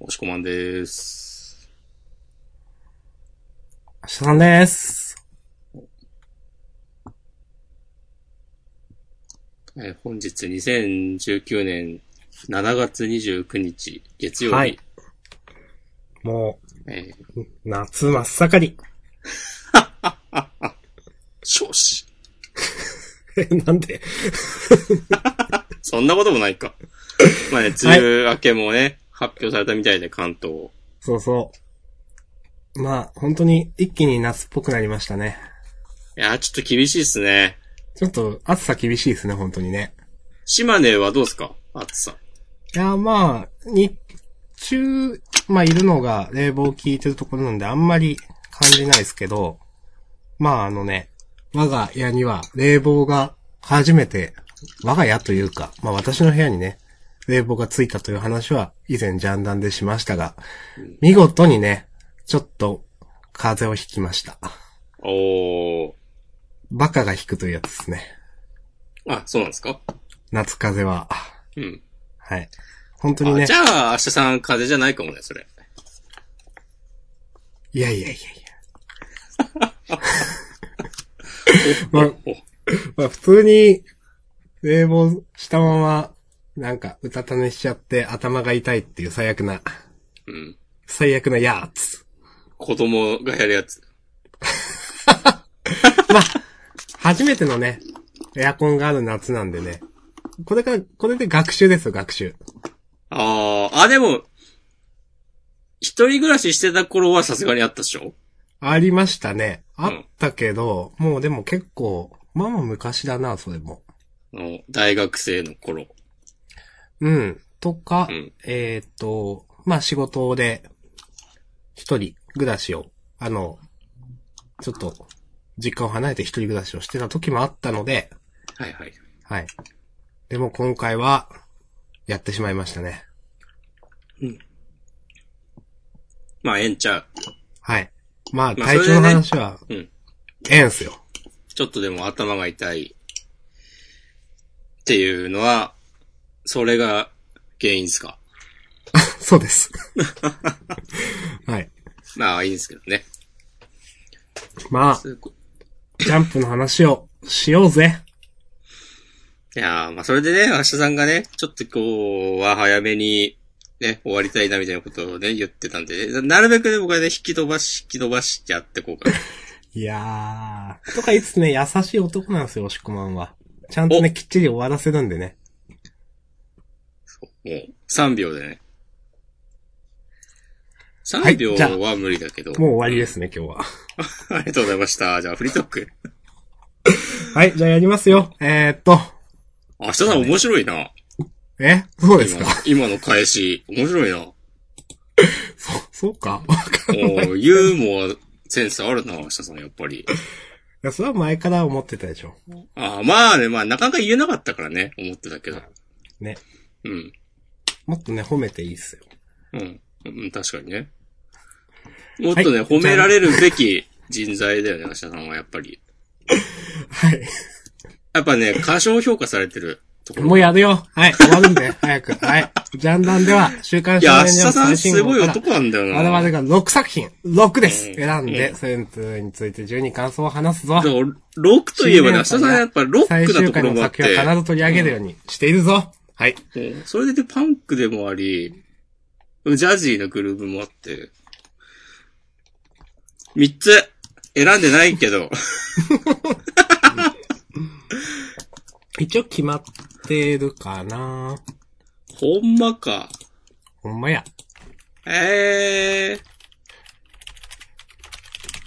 押し込まんです。明日さんです。えー本日2019年7月29日月曜日。はいもえう、夏真っ盛り。ー、少子。え なんで？そんなこともないか。まあね、梅雨明けもね、発表されたみたいで関東。そうそう。まあ、本当に一気に夏っぽくなりましたね。いやー、ちょっと厳しいっすね。ちょっと暑さ厳しいですね、本当にね。島根はどうですか？暑さ。いや、まあ、日中、まあ、いるのが冷房効いてるところなんであんまり感じないですけど、まあ、あのね、我が家には冷房が初めて、我が家というか、まあ私の部屋にね、冷房がついたという話は以前ジャンダンでしましたが、見事にね、ちょっと風邪をひきました。おー。バカが引くというやつですね。あ、そうなんですか？夏風邪は。うん。はい。本当にねあじ。ゃあ、明日さん風邪じゃないかもね、それ。いやいやいやいや。まあおまあ普通に、冷房したまま、なんか、うたた寝しちゃって頭が痛いっていう最悪な、うん。最悪なやつ。子供がやるやつ。まあ、初めてのね、エアコンがある夏なんでね。これから、これで学習ですよ、学習。ああ、あ、でも、一人暮らししてた頃はさすがにあったでしょ？ありましたね。あんったけど、もうでも結構、まあまあ昔だな、それも。大学生の頃。うん。とか、うんえーっと、まあ仕事で、一人暮らしを、あの、ちょっと、実家を離れて一人暮らしをしてた時もあったので、はいはい。はい。でも今回は、やってしまいましたね。まあ、ええんちゃう。はい。まあ、まあ体調の話は、うん。ええんすよ。ちょっとでも頭が痛い。っていうのは、それが原因ですか？そうです。はい。まあ、いいんですけどね。まあ、ジャンプの話をしようぜ。いやーまあ、それでね、明日さんがね、ちょっとこう、は早めに、ね、終わりたいなみたいなことをね、言ってたんで、ね、なるべくね、僕はね、引き飛ばし、引き飛ばしてやってこうかな。いやー。とか言いつつね、優しい男なんですよ、押し込まんは。ちゃんとね、きっちり終わらせるんでね。もう、3秒でね。3はい秒は無理だけど。もう終わりですね、今日は。ありがとうございました。じゃあ、フリートーク。はい、じゃあやりますよ。えー、っと、明日さん面白いな。え？そうです今か今の返し。面白いな。そう、そうか？おーユーモア、センスあるな、明日さん、やっぱり。や、それは前から思ってたでしょ。ああ、まあね、まあ、なかなか言えなかったからね、思ってたけど。ね。うん。もっとね、褒めていいっすよ。うん。うん、確かにね。もっとね、はい褒められるべき人材だよね、明日さんはやっぱり。はい。やっぱね、過小評価されてるところ。もうやるよ。はい、終わるんで、早く。はい。ジャンダンでは、週刊いや、明少年ジャンプ日さん最新すごい男なんだよな。我々が6作品、6です。うん選んで、うんセンツについて12感想を話すぞだ。からロックといえばね、明日さんやっぱロッ最クなとこ終回のろもあって作品を、必ず取り上げるようにしているぞ。はい。うんそれでパンクでもあり、ジャジーなグルーヴもあって、三つ選んでないけど、一応決まってるかなほんまか。ほんまや。ええ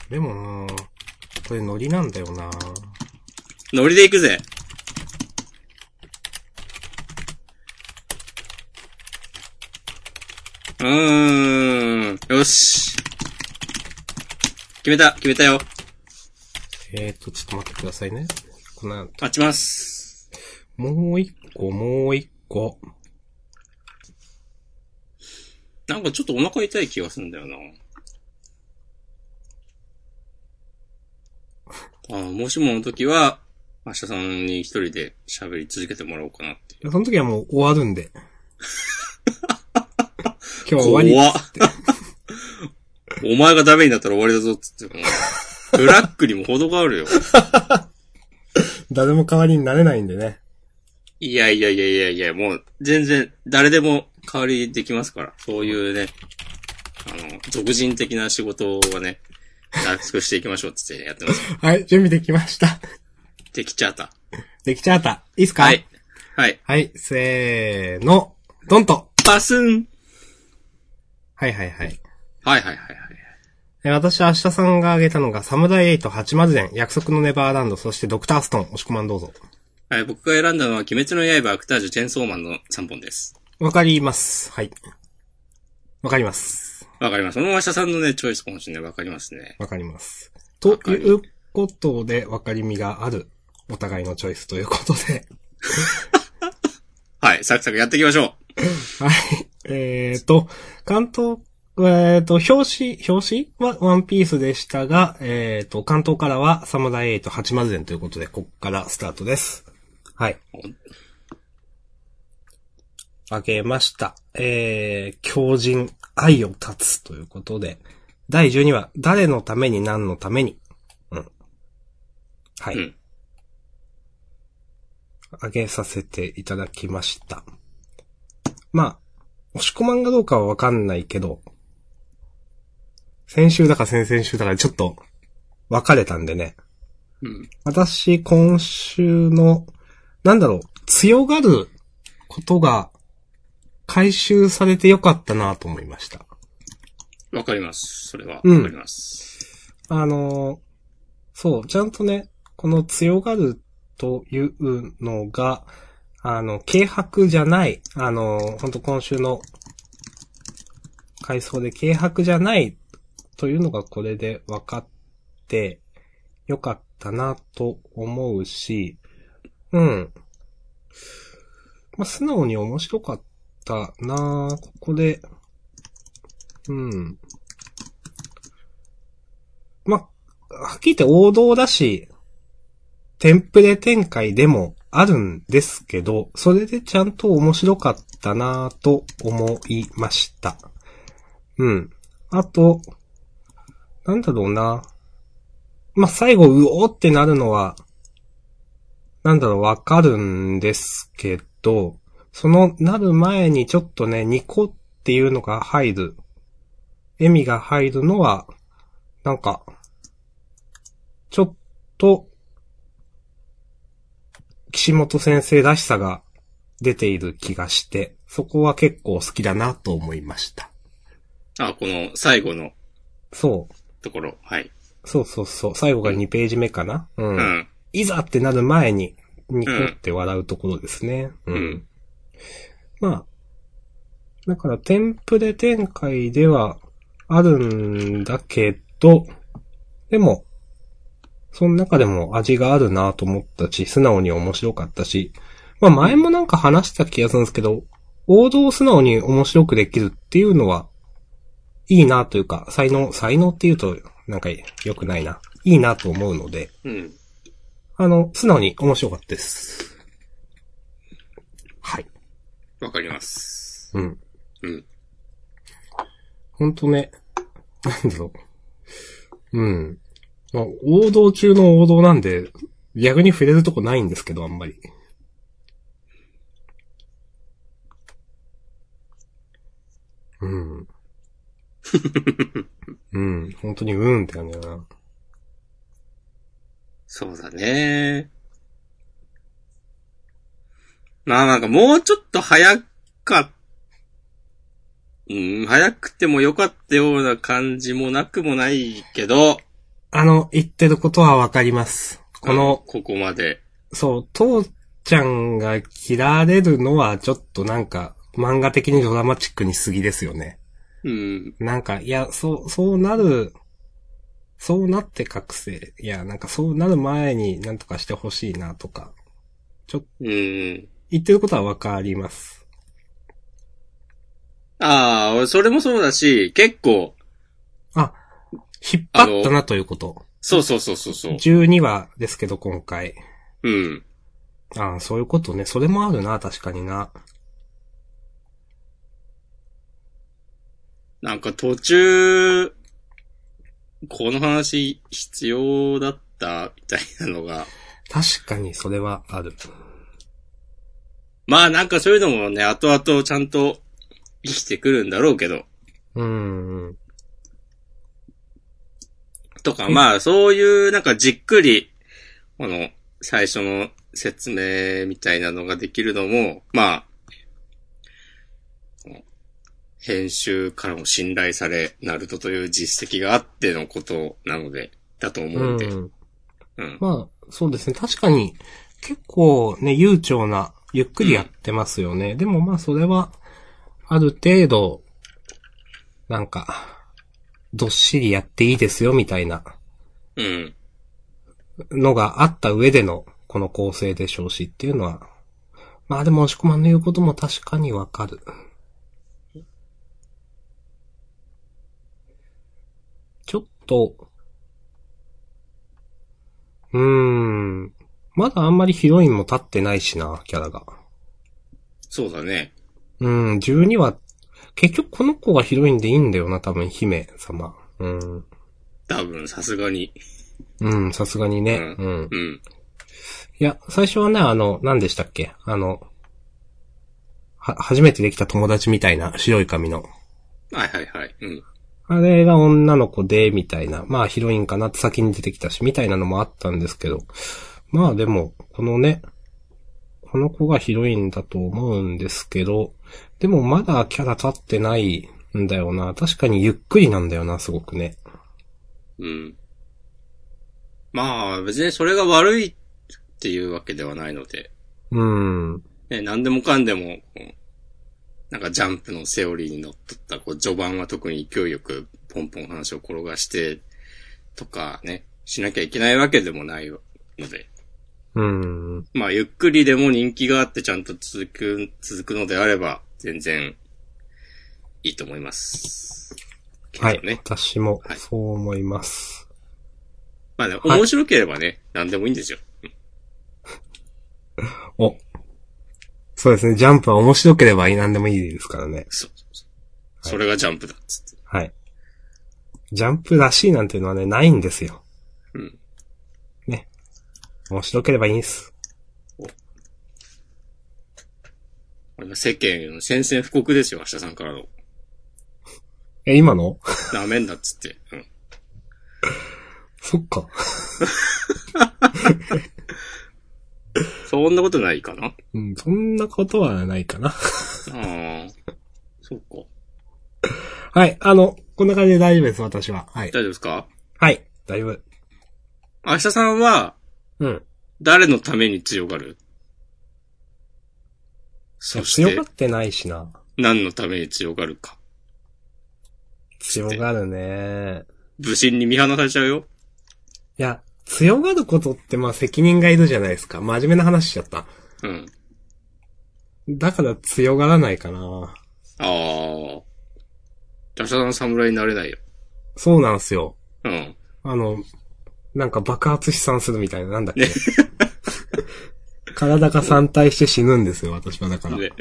でもなこれノリなんだよなー、ノリで行くぜ。うーん、よし。決めた、決めたよ。えーと、ちょっと待ってくださいね。この後、待ちます。もう一個、もう一個。なんかちょっとお腹痛い気がするんだよな。ああもしもの時は、明日さんに一人で喋り続けてもらおうかなって。その時はもう終わるんで。今日終わり。怖っ。お前がダメになったら終わりだぞっつって。もうブラックにも程があるよ。誰も代わりになれないんでね。いやいやいやいやいや、もう全然誰でも代わりできますから。そういうね、あの、俗人的な仕事はね、楽くしていきましょうっつってやってます。はい、準備できました。できちゃった。できちゃった。いいっすか？はい。。はい。はい、せーの、ドンと。バスンはいはいはい。はいはいはいはい。え私は明日さんが挙げたのが、サムライ880伝、約束のネバーランド、そしてドクターストーン、押し込まんどうぞ。はい、僕が選んだのは、鬼滅の刃、アクタージュ、チェンソーマンの3本です。わかります。はい。わかります。わかります。その明日さんのね、チョイスかもしれない。わかりますね。わかります。ということで、わかりみがある、お互いのチョイスということで。はい、サクサクやっていきましょ はい。えーと、関東、えーと、表紙、表紙？はワンピースでしたが、えーと、関東からはサムライ880伝ということで、こっからスタートです。はい。あげました。えー、強靭、愛を断つということで、第12話、誰のために何のために？うん。はい。うんあげさせていただきました。まあ、押し込まんがどうかはわかんないけど、先週だか先々週だかでちょっと分かれたんでね。う。うん。私、今週の、なんだろう、強がることが回収されてよかったなと思いました。わかります。それは。わうんかります。あのーそう、ちゃんとね、この強がるというのが、あの、軽薄じゃない、あのー、本当今週の回想で軽薄じゃないというのがこれで分かってよかったなと思うし、うん。まあ、素直に面白かったなここで、うん。まあ、はっきり言って王道だし、テンプレ展開でもあるんですけど、それでちゃんと面白かったなぁと思いました。うん。あと、なんだろうな。まあ、最後、うおーってなるのは、なんだろう、わかるんですけど、そのなる前にちょっとね、ニコっていうのが入る、笑みが入るのは、なんか、ちょっと、岸本先生らしさが出ている気がして、そこは結構好きだなと思いました。あ、この最後のそう。ところ。はい。そうそうそう。最後が2ページ目かなうん。うん。いざってなる前に、ニコって笑うところですね。うん。うんまあ、だからテンプレ展開ではあるんだけど、でも、その中でも味があるなと思ったし、素直に面白かったし、まあ前もなんか話した気がするんですけど、王道を素直に面白くできるっていうのは、いいなというか、才能、才能っていうと、なんか良くないな。いいなと思うので、うん。あの、素直に面白かったです。はい。わかります。うん。うん。ほんとね、なんだろう。うん。まあ、王道中の王道なんで、逆に触れるとこないんですけど、あんまり。うん。うん。本当にうんって感じだな。そうだね。まあなんかもうちょっと早かっ、うん、早くてもよかったような感じもなくもないけど、あの、言ってることはわかります。この、ここまで。そう、父ちゃんが切られるのはちょっとなんか、漫画的にドラマチックに過ぎですよね。うん。なんか、いや、そう、そうなる、そうなって覚醒。いや、なんかそうなる前になんとかしてほしいなとか、うん。言ってることはわかります。ああ、それもそうだし、結構、あ、引っ張ったなということ。そうそうそうそうそう。12話ですけど、今回。うん。ああ、そういうことね。それもあるな、確かにな。なんか途中、この話必要だったみたいなのが、確かにそれはある。まあなんかそういうのもね、後々ちゃんと生きてくるんだろうけど、うんうん。とか、まあそういうなんかじっくり、この最初の説明みたいなのができるのも、まあ、編集からも信頼され、ナルトという実績があってのことなので、だと思うんで。うん。うん。まあ、そうですね。確かに、結構ね、悠長な、ゆっくりやってますよね。でもまあ、それは、ある程度、なんか、どっしりやっていいですよ、みたいなうん。のがあった上での、この構成でしょうしっていうのは、まあでも、押し込まんの言うことも確かにわかる。ちょっと、うーん。まだあんまりヒロインも立ってないしな、キャラが。そうだね。うん、12話、結局この子がヒロインでいいんだよな、多分、姫様。うん。多分、さすがに。うん、さすがにね。ううん。うん。いや、最初はね、あの、何でしたっけ？あの、は、初めてできた友達みたいな白い髪の。はいはいはい。うん。あれが女の子で、みたいな。まあヒロインかなって先に出てきたし、みたいなのもあったんですけど。まあでも、このね、この子がヒロインだと思うんですけど、でもまだキャラ立ってないんだよな。確かにゆっくりなんだよな、すごくね。うん。まあ、別にそれが悪いっていうわけではないので、うん。ね、何でもかんでも、なんかジャンプのセオリーにのっとった、こう、序盤は特に勢いよくポンポン話を転がして、とかね、しなきゃいけないわけでもないので、うん。まあ、ゆっくりでも人気があってちゃんと続く、続くのであれば、全然、いいと思います。けはい。私もはいそう思います。まあね、はい面白ければね、何でもいいんですよ。お。そうですね。ジャンプは面白ければ何でもいいですからね。そうそうそう。それがジャンプだっつって。はい。ジャンプらしいなんていうのはね、ないんですよ。うん。ね。面白ければいいんです。世間の宣戦布告ですよ、明日さんからの。え、今の？ダメんだっつって。うん。そっか。そんなことないかな？あうん、そんなことはないかな。あ。そうか。はい、あの、こんな感じで大丈夫です、私は。はい。大丈夫ですか？はい、大丈夫。明日さんは、うん。誰のために強がる？そして強が、ってないしな。何のために強がるか。強がるね。武神に見放されちゃうよ。いや、強がることってまあ責任がいるじゃないですか。真面目な話しちゃった。うん。だから強がらないかな。ああ。明日さん侍になれないよ。そうなんすよ。うん。あの、なんか爆発飛散するみたいな、なんだっけ。ね 体が散体して死ぬんですよ、私はだから。で、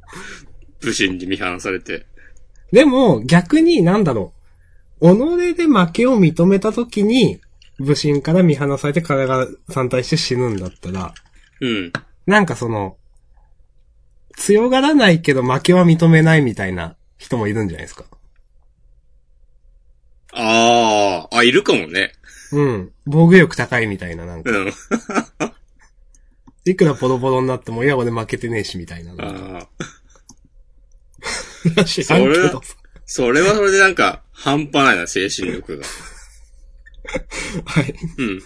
武神に見放されて。でも、逆になんだろう。己で負けを認めたときに、武神から見放されて体が散体して死ぬんだったら、うん。なんかその、強がらないけど負けは認めないみたいな人もいるんじゃないですか。ああ、あ、いるかもね。うん。防御力高いみたいな、なんか。うん。いくらボロボロになっても、いや、俺負けてねえし、みたいな。ああ。らんけそれど。それはそれでなんか、半端ないな、精神力が。はい。うん。い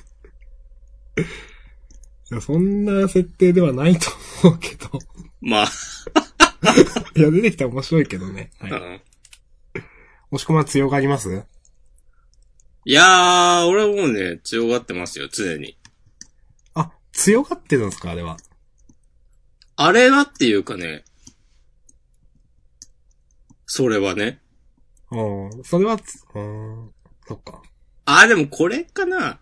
や、そんな設定ではないと思うけど。まあ、いや、出てきたら面白いけどね。はい。うん。押し込まん強がります？いやー、俺はもうね、強がってますよ、常に。あ、強がってるんですかあれは？あれはっていうかね、それはね。うん。それはつ、うん。そっか。あ、でもこれかな。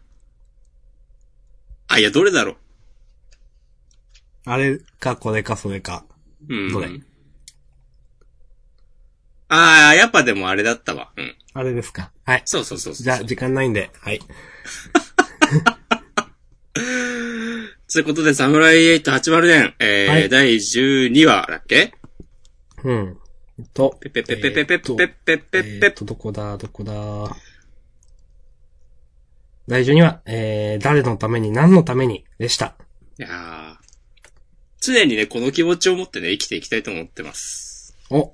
あ、いや、どれだろあれか、これか、それか。う。うん。どれ？ああ、やっぱでもあれだったわ。うん。あれですか。はい。そうそうそうそう。じゃあ、時間ないんで、はい。ということで、サムライ880年、えーはい第12話だっけ？うん。と、ペペペペペペペペペペえペーっと、どこだ、どこだ。第12話、えー、誰のために何のためにでした。いやー常にね、この気持ちを持ってね、生きていきたいと思ってます。お。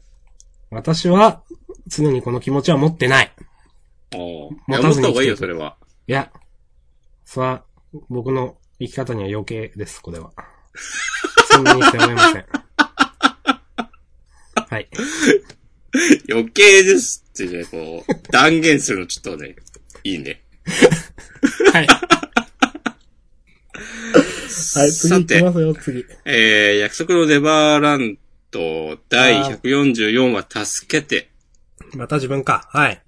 私は、常にこの気持ちは持ってない。おー。い持や、たずに持った方がいいよ、それは。いや、それは、僕の生き方には余計です、これは。そんなにして思いません。はい。余計ですってね、こう、断言するのちょっとね、いいね。はい。はい、次さて行きま、すよ、次。えー、約束のネバーランド第144話、助けて。また自分か。はい。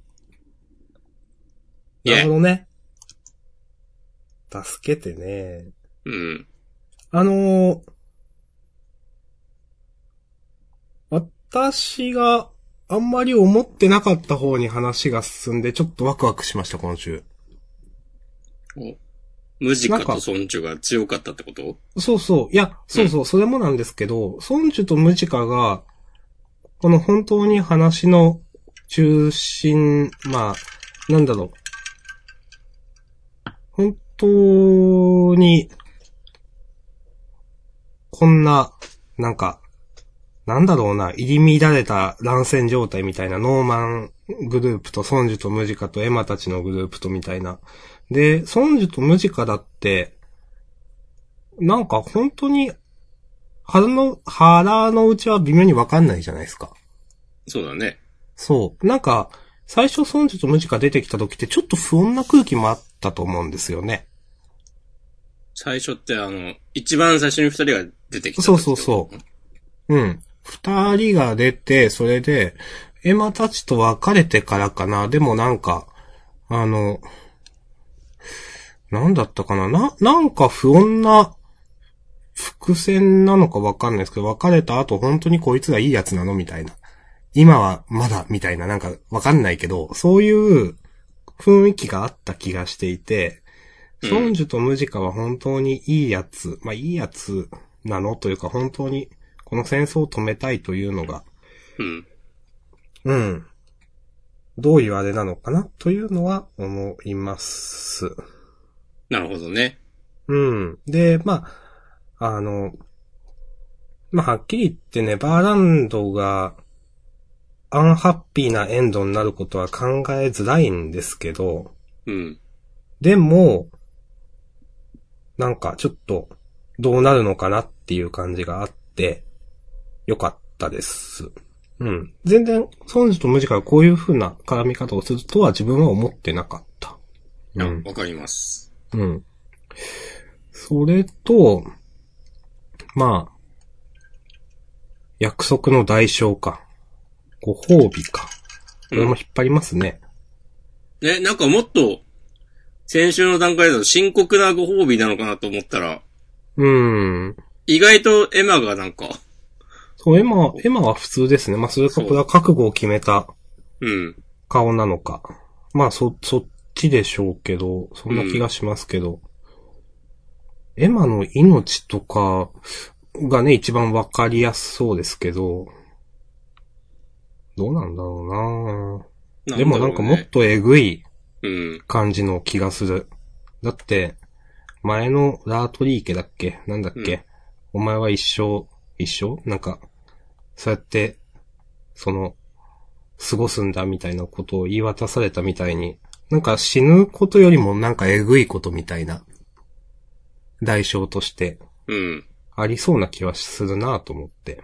なるほどね。助けてね。うん。あのー私があんまり思ってなかった方に話が進んで、ちょっとワクワクしました、今週。おムジカとソンジュが強かったってこと？そうそう。いや、そうそう、それもなんですけど、ソンジュとムジカが、この本当に話の中心、まあ、なんだろう。本当に、こんな、なんか、なんだろうな、入り乱れた乱戦状態みたいな、ノーマングループとソンジュとムジカとエマたちのグループとみたいな。で、ソンジュとムジカだって、なんか本当に、腹の、腹の内は微妙にわかんないじゃないですか。そうだね。そう。なんか、最初ソンジュとムジカ出てきた時ってちょっと不穏な空気もあったと思うんですよね。最初ってあの、一番最初に二人が出てきた。そうそうそううん。二人が出て、それで、エマたちと別れてからかな。でもなんか、あの、なんだったかな。な、なんか不穏な伏線なのかわかんないですけど、別れた後本当にこいつがいいやつなのみたいな。今はまだ、みたいな、なんかわかんないけど、そういう雰囲気があった気がしていて、ソンジュとムジカは本当にいいやつ、まあいいやつなのというか本当にこの戦争を止めたいというのが、うん。うん。どういうあれなのかなというのは思います。なるほどね。うん。で、まあ、あの、まあ、はっきり言ってネバーランドが、アンハッピーなエンドになることは考えづらいんですけど、うん。でも、なんかちょっと、どうなるのかなっていう感じがあって、よかったです。うん。全然、ソンジとムジカがこういう風な絡み方をするとは自分は思ってなかった。あうん。わかります。うん。それと、まあ、約束の代償か。ご褒美か。これも引っ張りますね。ね、なんかもっと、先週の段階だと深刻なご褒美なのかなと思ったら、うん。意外とエマがなんか、そう、エマ、エマは普通ですね。まあ、それかこれは覚悟を決めたうん。顔なのか。まあ、そ、そっちでしょうけど、そんな気がしますけど。エマの命とかがね、一番わかりやすそうですけど、どうなんだろうなでもなんかもっとえぐいうん。感じの気がする。だって、前のラートリー家だっけ？なんだっけ、お前は一生、一生？なんか、そうやって、その、過ごすんだみたいなことを言い渡されたみたいに、なんか死ぬことよりもなんかえぐいことみたいな、代償としてうん。ありそうな気はするなと思って。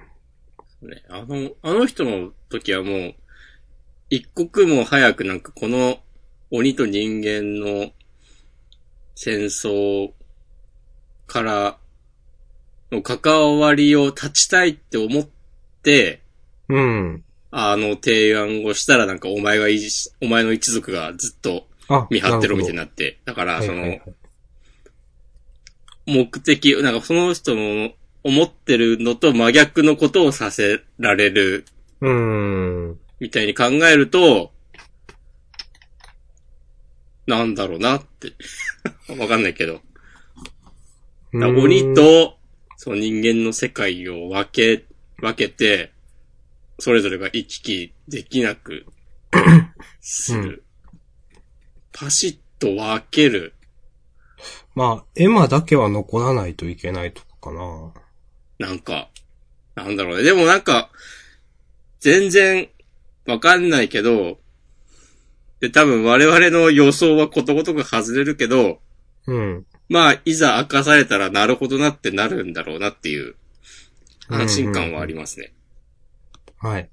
ね、あの、あの人の時はもう、一刻も早くなんかこの鬼と人間の戦争からの関わりを断ちたいって思って、うん。あの提案をしたらなんかお前がいじ、お前の一族がずっとあ、見張ってろみたいにななって。だから、そのはいはい、はい目的、なんかその人の思ってるのと真逆のことをさせられるうーん。みたいに考えると、なんだろうなって。わかんないけど。鬼と、その人間の世界を分け、分けて、それぞれが行き来できなくする。パシッと分ける。まあ、エマだけは残らないといけないとかかな。なんか、なんだろうね。でもなんか、全然わかんないけど、で、多分我々の予想はことごとく外れるけど、うん。まあ、いざ明かされたらなるほどなってなるんだろうなっていう、安心感はありますね。はい。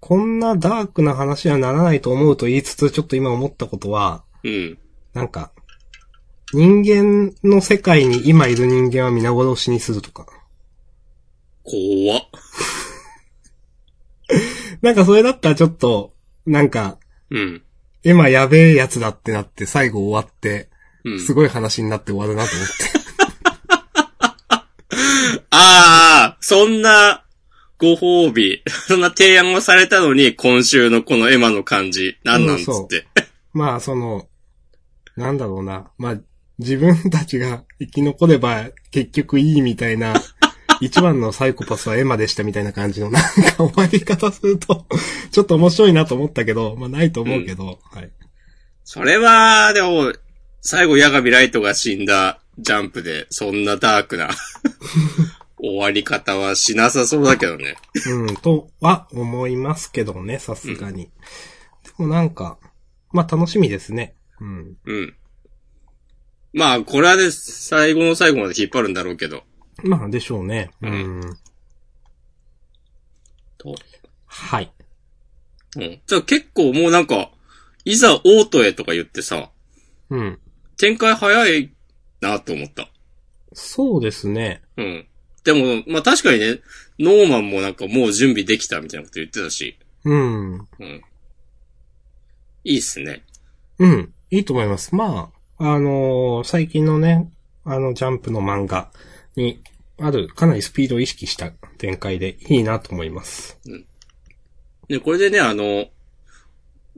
こんなダークな話にはならないと思うと言いつつ、ちょっと今思ったことは、うん。なんか、人間の世界に今いる人間は皆殺しにするとか。怖っ。なんかそれだったらちょっと、なんか、うん。エマやべえやつだってなって最後終わって、うん。すごい話になって終わるなと思って。ああ、そんな、ご褒美。そんな提案をされたのに、今週のこのエマの感じ、なんなんつって。まあ、その、なんだろうな。まあ、自分たちが生き残れば結局いいみたいな、一番のサイコパスはエマでしたみたいな感じのなんか終わり方すると、ちょっと面白いなと思ったけど、まあないと思うけど、はい。それは、でも、最後、ヤガミライトが死んだジャンプで、そんなダークな 終わり方はしなさそうだけどね。うん、とは思いますけどね、さすがに。でもなんか、まあ楽しみですね。うん。うん。まあ、これはね、最後の最後まで引っ張るんだろうけど。まあでしょうね。うん。と。はい。うん。じゃあ結構もうなんか、いざオートへとか言ってさ、うん。展開早いなと思った。そうですね。うん。でも、まあ確かにね、ノーマンもなんかもう準備できたみたいなこと言ってたし、うん。うん。いいっすね。うん。いいと思います。まあ、あのー最近のね、あの、ジャンプの漫画にある、かなりスピードを意識した展開でいいなと思います。で、これでね、あの、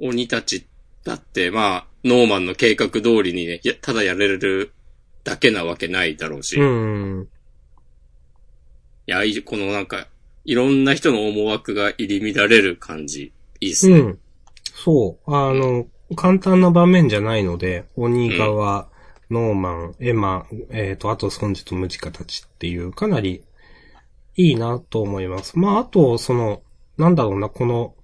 鬼たちだって、まあ、ノーマンの計画通りにね、やただやれるだけなわけないだろうし、ういん。や、いいこのなんか、いろんな人の思惑が入り乱れる感じ、いいっすね。うん。そう。あの、簡単な場面じゃないので、鬼側、ノーマン、エマ、えっ、と、あと、孫子とムジカたちっていう、かなりいいなと思います。まあ、あと、その、なんだろうな、この、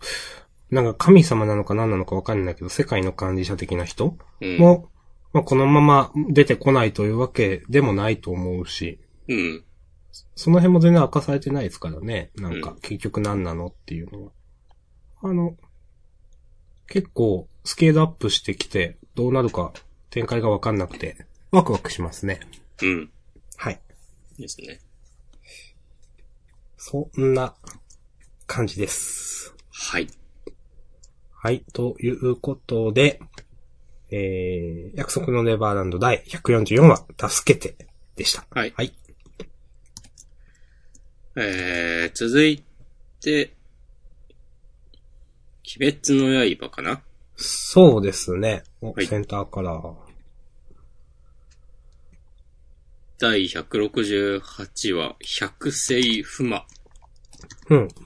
なんか神様なのか何なのかわかんないけど、世界の管理者的な人うん。も、まあ、このまま出てこないというわけでもないと思うし、うん。その辺も全然明かされてないですからね。なんかうん、結局何なのっていうのは。あの、結構、スケールアップしてきて、どうなるか展開がわかんなくて、ワクワクしますね。うん。はい。ですね。そんな感じです。はい。はい。ということで、えー、約束のネバーランド第144話、助けてでした。はい。はい。えー、続いて、鬼滅の刃かな？そうですね。おはいセンターカラー。第168話、百世不魔。うん。こ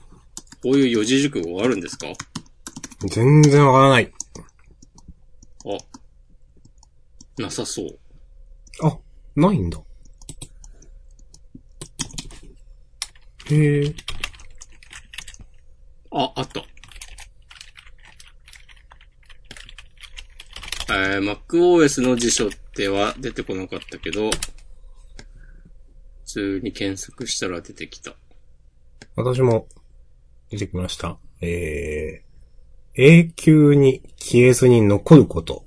ういう四字熟語あるんですか？全然わからない。あ、なさそう。あ、ないんだ。へえ。あ、あった。えー、MacOS の辞書では出てこなかったけど、普通に検索したら出てきた。私も出てきました。えー、永久に消えずに残ること。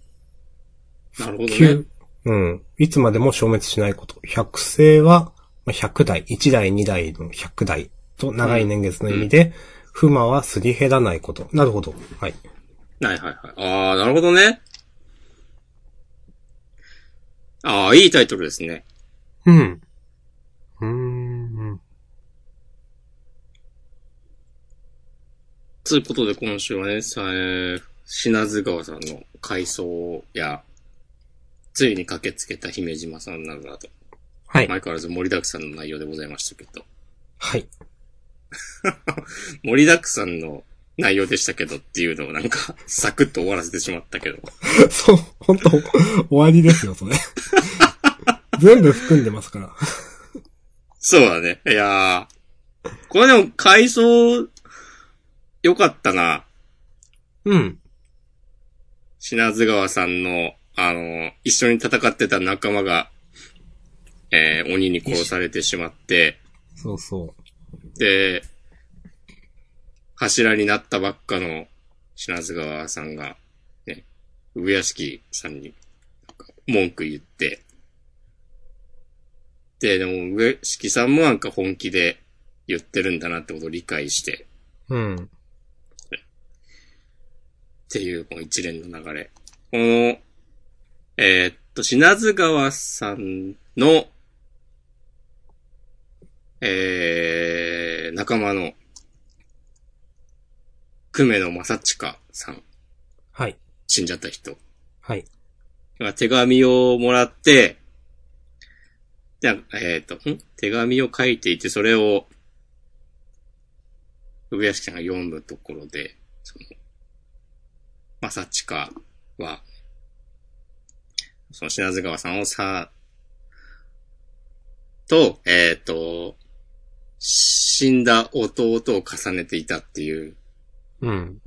なるほどね急。うん。いつまでも消滅しないこと。百世は、まあ100代、1代、2代の100代と長い年月の意味で、不魔はすり減らないこと。なるほど。はい。はいはいはい。あー、なるほどね。あー、いいタイトルですね。うん。うーん。つうことで今週はね、さえー、品津川さんの回想や、ついに駆けつけた姫島さんなどなど、はい。相変わらず盛りだくさんの内容でございましたけど、はい。盛りだくさんの内容でしたけどっていうのをなんか、サクッと終わらせてしまったけど。そう、本当終わりですよ、それ。全部含んでますから。そうだね。いやー。これでも、回想、よかったな。うん。品津川さんの、あの、一緒に戦ってた仲間が、えー、鬼に殺されてしまって、そうそで、柱になったばっかの品津川さんが、ね、上屋敷さんに、文句言って、で、でも上敷さんもなんか本気で言ってるんだなってことを理解して、う。うん。っていう、この一連の流れ。この、えーっと、品津川さんの、えー、仲間の、久米野正親さん、はい。死んじゃった人はい。が手紙をもらって、じゃあ、えーっと、ん？手紙を書いていて、それを、上屋敷さんが読むところで、その、まさちかは、その品津川さんをさ、と、えっ、と、死んだ弟を重ねていたっていううん。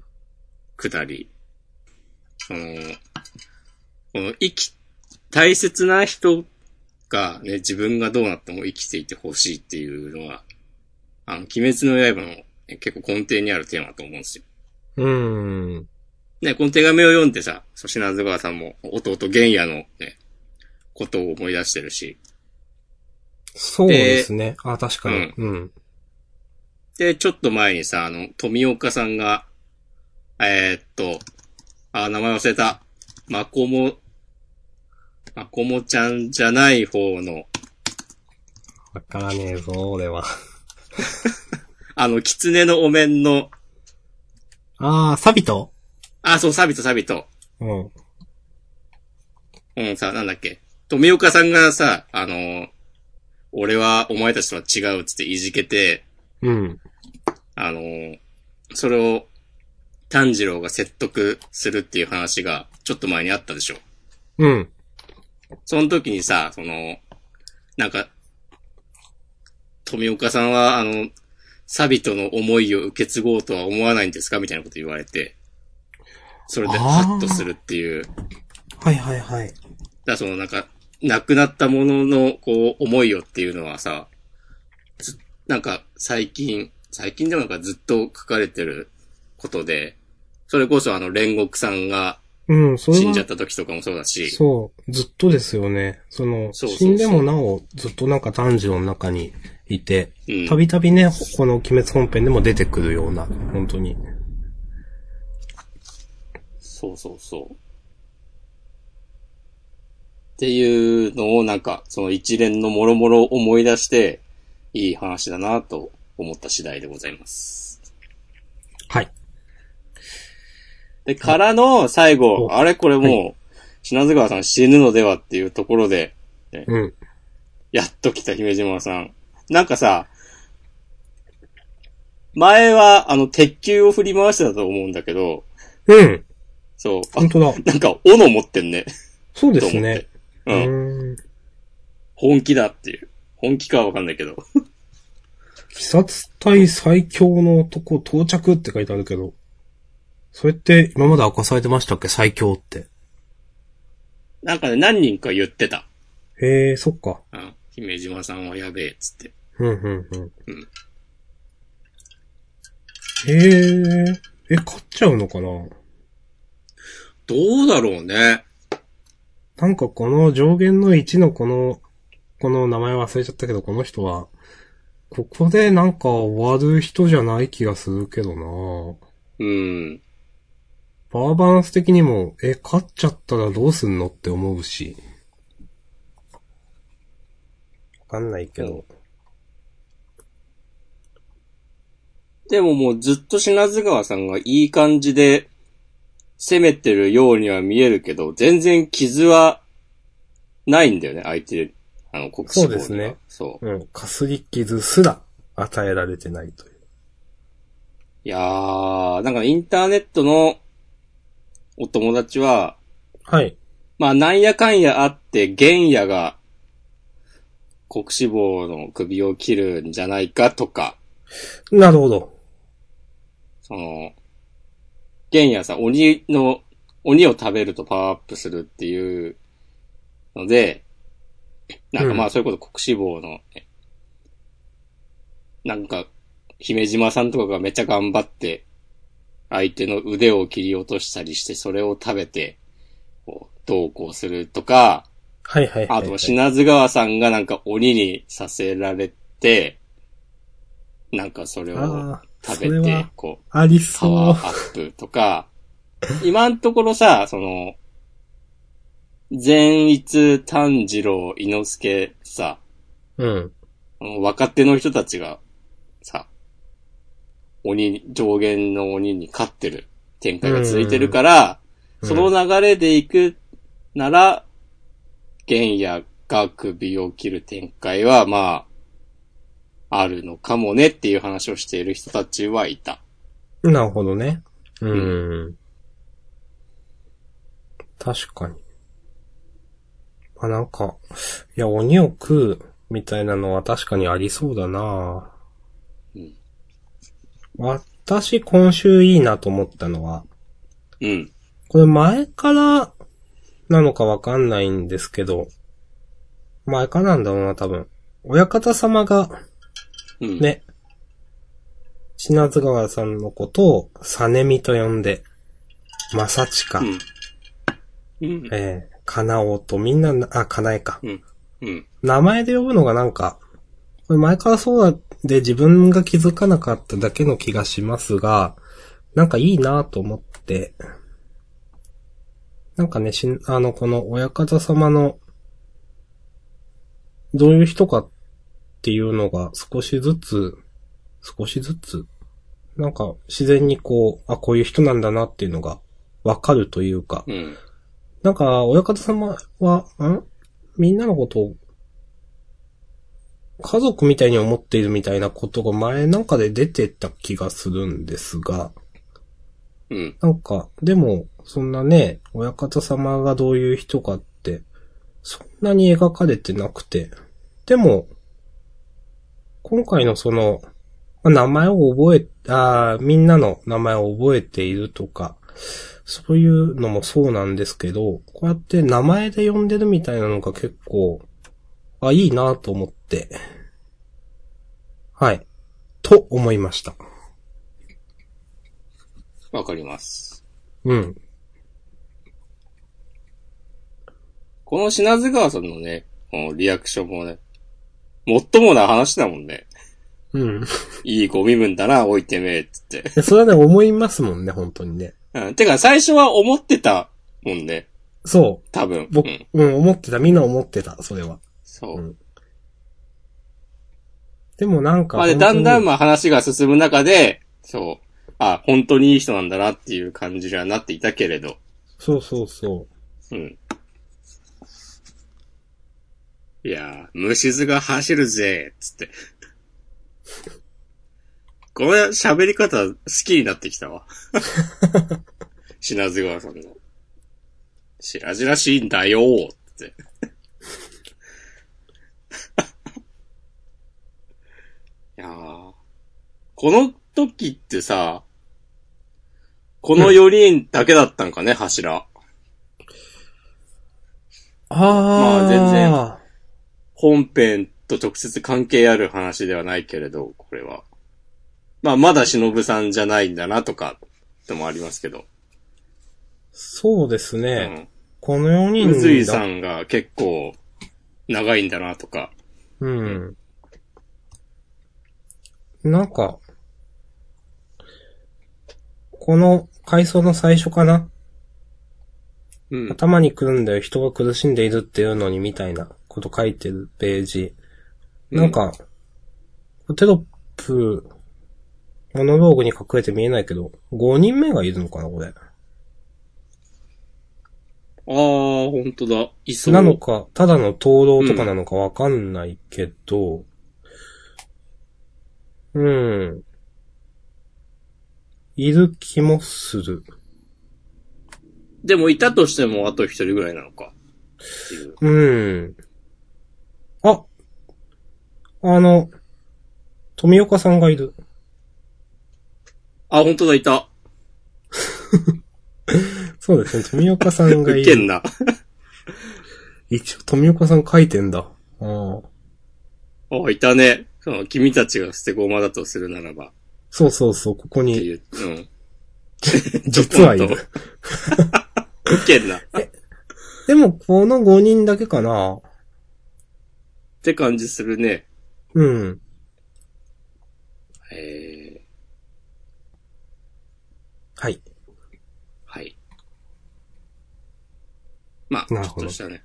くだり。その、この生き、大切な人がね、自分がどうなっても生きていてほしいっていうのは、あの、鬼滅の刃の、ね、結構根底にあるテーマだと思うんですよ。うん。ね、この手紙を読んでさ、そう品津川さんも弟玄也のね、ことを思い出してるし、そうですね。あ、確かに。うん。で、ちょっと前にさ、あの、富岡さんが、えーっと、あ、名前忘れた。まこも、まこもちゃんじゃない方の、わからねえぞ、俺は。あの、狐のお面の、あー、サビト？あ、そう、サビとサビと。うん。うん、さ、なんだっけ。富岡さんがさ、あの、俺はお前たちとは違うっつっていじけて、うん。あの、それを炭治郎が説得するっていう話がちょっと前にあったでしょ。うん。その時にさ、その、なんか、富岡さんは、あの、サビトの思いを受け継ごうとは思わないんですか？みたいなこと言われて、それでハッとするっていう。はいはいはい。らそのなんか、亡くなったものの、こう、思いをっていうのはさ、ずなんか、最近、最近でもなんかずっと書かれてることで、それこそあの、煉獄さんがうん、それ死んじゃっは、た時とかもそうだし、そう、ずっとですよね。その、そうそうそう死んでもなお、ずっとなんか炭治郎の中にいて、うんたびたびね、この鬼滅本編でも出てくるような、本当に。そうそうそう。っていうのをなんか、その一連のもろもろ思い出して、いい話だなと思った次第でございます。はい。で、からの最後、おあれこれもう、は品津川さん死ぬのではっていうところで、うん。やっと来た姫島さん。なんかさ、前は、あの、鉄球を振り回してたと思うんだけど、うん。そう、あ本当だ。なんか、斧持ってんね。そうですね。。う。うんん。本気だっていう。本気かはわかんないけど。鬼殺隊最強の男到着って書いてあるけど、それって今まで明かされてましたっけ？最強って。なんかね、何人か言ってた。へえ、そっか。うん。姫島さんはやべえ、っつって。うん、うん、うん。うんへえ、え、勝っちゃうのかな？どうだろうね。なんかこの上限の1のこの、この名前忘れちゃったけど、この人は、ここでなんか終わる人じゃない気がするけどなうん。パワーバランス的にも、え、勝っちゃったらどうすんのって思うし。わかんないけど。でももうずっと品津川さんがいい感じで攻めてるようには見えるけど、全然傷はないんだよね、相手、あの、国士そうですね。そう。うん。かすり傷すら与えられてないという。いやー、なんかインターネットのお友達は、はい。まあなんやかんやあって、玄也が国志望の首を切るんじゃないかとか、なるほど。その、玄也さ、鬼の、鬼を食べるとパワーアップするっていうので、なんかまうあそれこそ国志望の、ねなんか、姫島さんとかがめっちゃ頑張って、相手の腕を切り落としたりして、それを食べて、こう、どうこうするとか、はいはいはい、あと、品津川さんがなんか鬼にさせられて、なんかそれを食べてこう、ありパそう。ワー。アップとか、今んところさ、その、善逸炭治郎伊之助さ、うん。若手の人たちが、さ、鬼に、上限の鬼に勝ってる展開が続いてるから、うんその流れで行くなら、玄也が首を切る展開は、まあ、あるのかもねっていう話をしている人たちはいた。なるほどね。うん。確かに。あ、なんか、いや、鬼を食うみたいなのは確かにありそうだなうん私、今週いいなと思ったのは、うん。これ前からなのかわかんないんですけど、前からなんだろうな、多分。親方様が、うん。。ね、品津川さんのことを、サネミと呼んで、まさちか、うん。うん。えー、かなおとみんなな、あ、かなえか。うん。名前で呼ぶのがなんか、これ前からそうだで自分が気づかなかっただけの気がしますが、なんかいいなと思って、なんかね、しん、あの、この親方様の、どういう人かっていうのが少しずつ、少しずつ、なんか自然にこう、あ、こういう人なんだなっていうのがわかるというか、うん。なんか、親方様は、ん？みんなのことを、家族みたいに思っているみたいなことが前なんかで出てた気がするんですが、うん。なんか、でも、そんなね、親方様がどういう人かって、そんなに描かれてなくて、でも、今回のその、まあ名前を覚え、あーみんなの名前を覚えているとか、そういうのもそうなんですけど、こうやって名前で呼んでるみたいなのが結構、あ、いいなと思って、はい、と思いました。わかります。うん。この品津川さんのね、このリアクションもね、もっともな話だもんね。うん。いいゴミ分だな、置いてめえ、つって。それはね、思いますもんね、本当にね。うん。てか、最初は思ってたもんね。そ多分。う。僕、うん。うん、思ってた。みんな思ってた、それは。そう。うんでもなんかまあで、本当に、だんだんまあ話が進む中で、そう。あ、本当にいい人なんだなっていう感じにはなっていたけれど。そうそうそうん。いやー、虫図が走るぜ、つって。この喋り方好きになってきたわ。品津川さんの。白々しいんだよーって。いやーこの時ってさ、この4人だけだったんかね、柱。う。ああ、まあ全然本編と直接関係ある話ではないけれど、これは。まあ、まだ忍さんじゃないんだなとか、でもありますけど。そうですうね。ん。この4人うずいさだ。んが結構、長いんだなとか。うん。なんか、この回想の最初かな？うん。頭にくるんだよ、人が苦しんでいるっていうのにみたいなこと書いてるページ。なんか、テロップモノローグに隠れて見えないけど、5人目がいるのかな、これ。ああ、ほんとだ。いそう。なのか、ただの灯籠とかなのかわかんないけど、うん。いる気もする。でもいたとしてもあと一人ぐらいなのか。うん。あ、あの、富岡さんがいる。あ、ほんとだ、いた。そうですね、富岡さんがいる。ウケんな。一応富岡さん書いてんだ。ああ。あ、いたね。君たちが捨て駒だとするならば。そうそうそう、ここに、う。うん。実はいる。ウケ んな。っでも、この5人だけかな。て感じするね。うん。えー、はい。はい。まあ、なるほどちょっとしたね。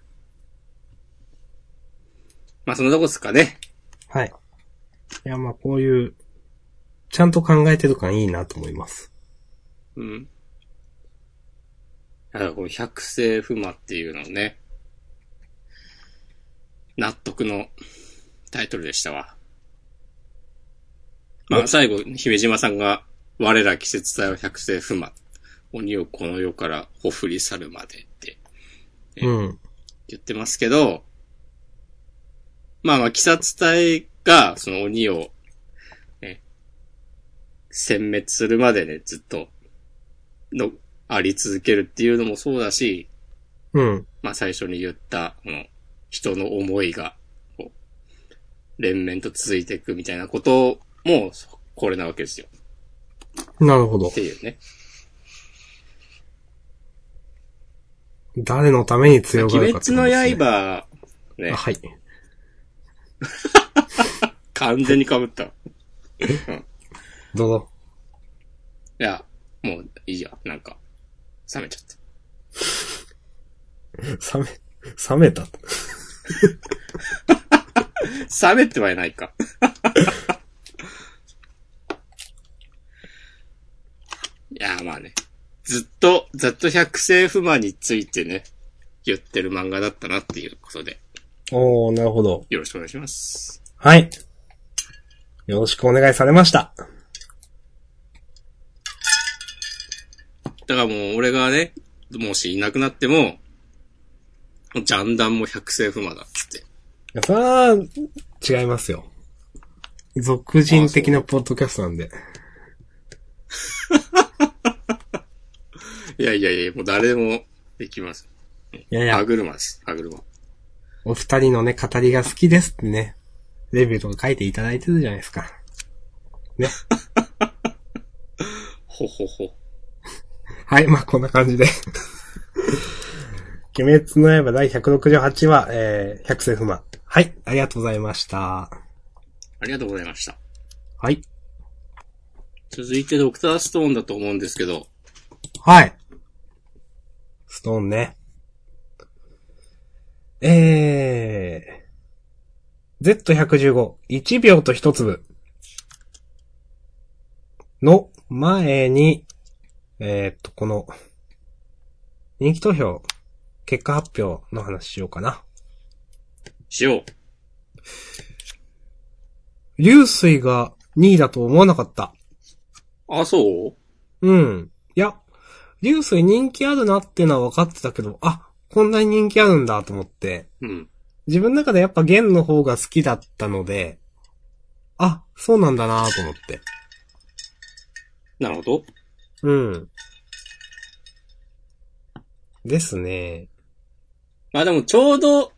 まあ、そんなとこっすかね。はい。いや、まあ、こういう、ちゃんと考えてる感いいなと思います。うん。だからこの百世不魔っていうのね、納得のタイトルでしたわ。まあ最後、姫島さんが、我ら季節体は百世不魔、鬼をこの世からほふり去るまでってえうん。言ってますけど、まあまあ、鬼殺隊が、その鬼を、ね、殲滅するまでね、ずっと、の、あり続けるっていうのもそうだし、うん。まあ最初に言った、この、人の思いが、こう、連綿と続いていくみたいなことも、これなわけですよ。なるほどっ。ていうね。誰のために強が鬼るかって滅の刃、ねあ、、はい。完全に被った。どうぞ。いや、もういいや、なんか、冷めちゃった。冷め、冷めた？冷めてはいないか。いや、まあね。ずっと、ずっと百世不満についてね、言ってる漫画だったなっていうことで、おー、なるほど。よろしくお願いします。はい。よろしくお願いされました。だからもう、俺がね、もしいなくなっても、ジャンダンも百世不満だっつって。いや、それは、違いますよ。俗人的なポッドキャストなんで。いやいやいや、もう誰でもできます。いやいや歯、車です、歯車。お二人のね、語りが好きですってね、レビューとか書いていただいてるじゃないですか。ね。ほほほ。はい、まあ、こんな感じで。鬼滅の刃第168話、えー、百戦不満。はい、ありがとうございました。ありがとうございました。はい。続いてドクターストーンだと思うんですけど、はい。ストーンね。えー、Z115、1秒と1粒の前に、えーっと、この、人気投票、結果発表の話しようかな。しよう。流水が2位だと思わなかった。あ、そう？うん。いや、流水人気あるなってのは分かってたけど、あ、こんなに人気あるんだと思って、うん。自分の中でやっぱ弦の方が好きだったので、あ、そうなんだなと思って。なるほど。うん。ですね。まあでもちょうど、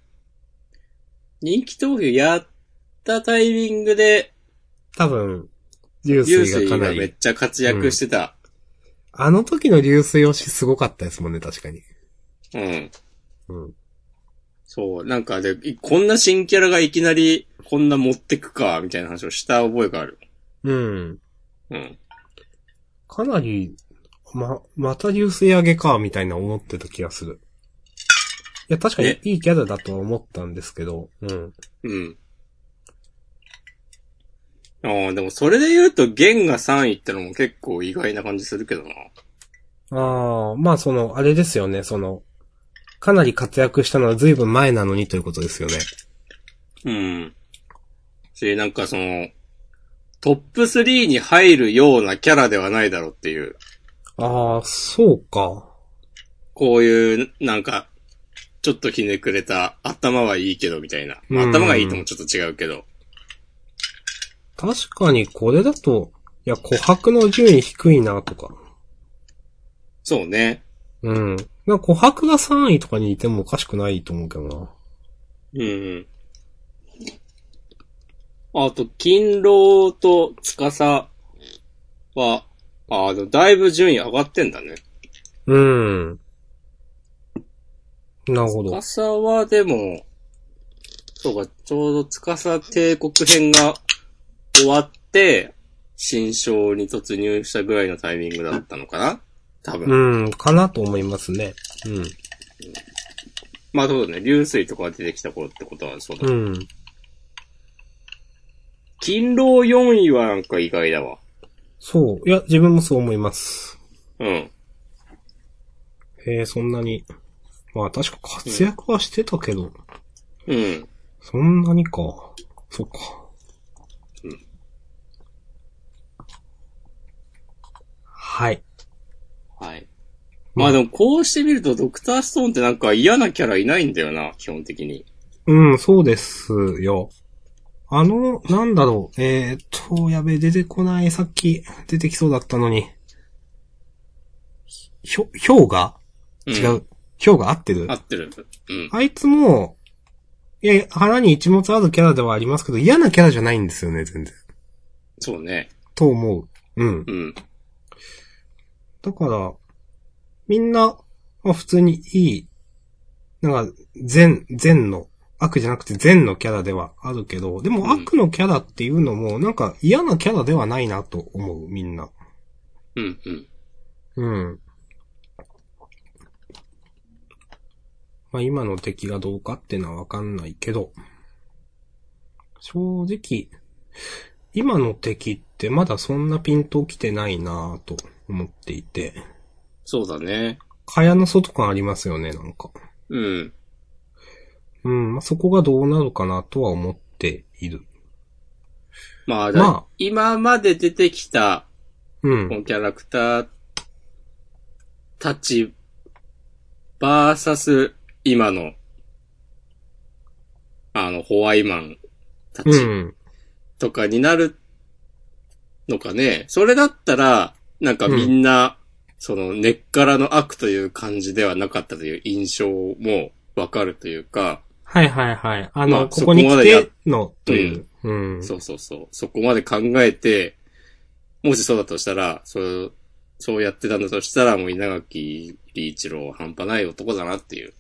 人気投票やったタイミングで、多分、流流水水がめっがかなり。ちゃ活躍してた。あの時の流水推しすごかったですもんね、確かに。うん。うん。そう、なんかで、いこんな新キャラがいきなり、こんな持ってくか、みたいな話をした覚えがある。うん。うん。かなり、ま、また流水上げか、みたいな思ってた気がする。いや、確かにねいいキャラだとは思ったんですけど、うん。うん。ああ、でもそれで言うと、弦が3位ってのも結構意外な感じするけどな。ああ、まあその、あれですよね、その、かなり活躍したのは随分前なのにということですよね。うん。し、なんかその、トップ3に入るようなキャラではないだろうっていう、ああ、そうか。こういう、なんか、ちょっとひねくれた、頭はいいけどみたいな。まあうん頭がいいともちょっと違うけど。確かにこれだと、いや、琥珀の順位低いなとか。そうね。うん。なんか琥珀が3位とかにいてもおかしくないと思うけどな。うんうん。あと、勤労と司は、あでもだいぶ順位上がってんだね。うん。なるほど。司はでも、そうか、ちょうど司帝国編が終わって、新章に突入したぐらいのタイミングだったのかな？多分。うん、かなと思いますね。まあそうだね、流水とかが出てきた頃ってことはそうだ。うん。うん。勤労4位はなんか意外だわ。そう。いや、自分もそう思います。うん。へえ、そんなに。まあ確か活躍はしてたけど、うん。そんなにか。そっか。うんはい。はい。まあでもこうしてみるとドクターストーンってなんか嫌なキャラいないんだよな、基本的に。うん、そうですよ。あの、なんだろう、えー、っと、やべえ、出てこない、さっき出てきそうだったのに。ひょ、ひょうがうん違う。ひょうが合ってる？合ってる。うん。あいつも、いや、腹に一物あるキャラではありますけど、嫌なキャラじゃないんですよね、全然。そうね。と思う。うん。うん。だから、みんな、まあ普通にいい、なんか、善、善の、悪じゃなくて善のキャラではあるけど、でもうん悪のキャラっていうのも、なんか嫌なキャラではないなと思う、みんな。うん、うん。うん。まあ今の敵がどうかってのはわかんないけど、正直、今の敵ってまだそんなピンときてないなぁと思っていて、そうだね。蚊帳の外感ありますよね、なんか。うん。うん、まあ、そこがどうなるかなとは思っている。まあ、だまあ今まで出てきた、うんこ。のキャラクターたち、バーサス、今の、あの、ホワイマンたちうん。とかになるのかね。それだったら、なんかみんな、その根っからの悪という感じではなかったという印象もわかるというか、はいはいはい。あの、まあここに来ての、という。うん。そうそうそう。そこまで考えて、もしそうだとしたら、そう、そうやってたんだとしたら、もう稲垣理一郎は半端ない男だなっていう。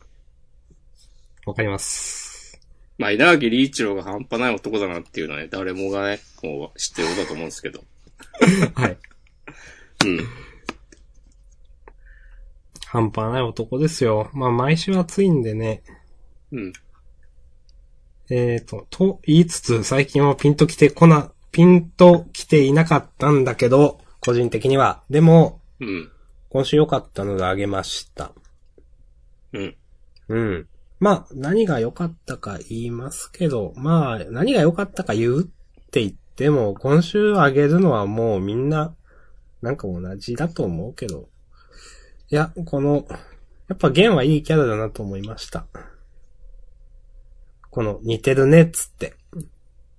わかります。まあ、稲垣理一郎が半端ない男だなっていうのはね、誰もがね、もう知ってることだと思うんですけど。はい。うん。半端ない男ですよ。まあ、毎週暑いんでね。うん。えーと、と言いつつ、最近はピンと来てこな、ピンと来ていなかったんだけど、個人的には。でも、うん。今週良かったのであげました。うん。うん。まあ、何が良かったか言いますけど、まあ、何が良かったか言うって言っても、今週あげるのはもうみんな、なんか同じだと思うけど。いや、この、やっぱゲンはいいキャラだなと思いました。この、似てるねっつって。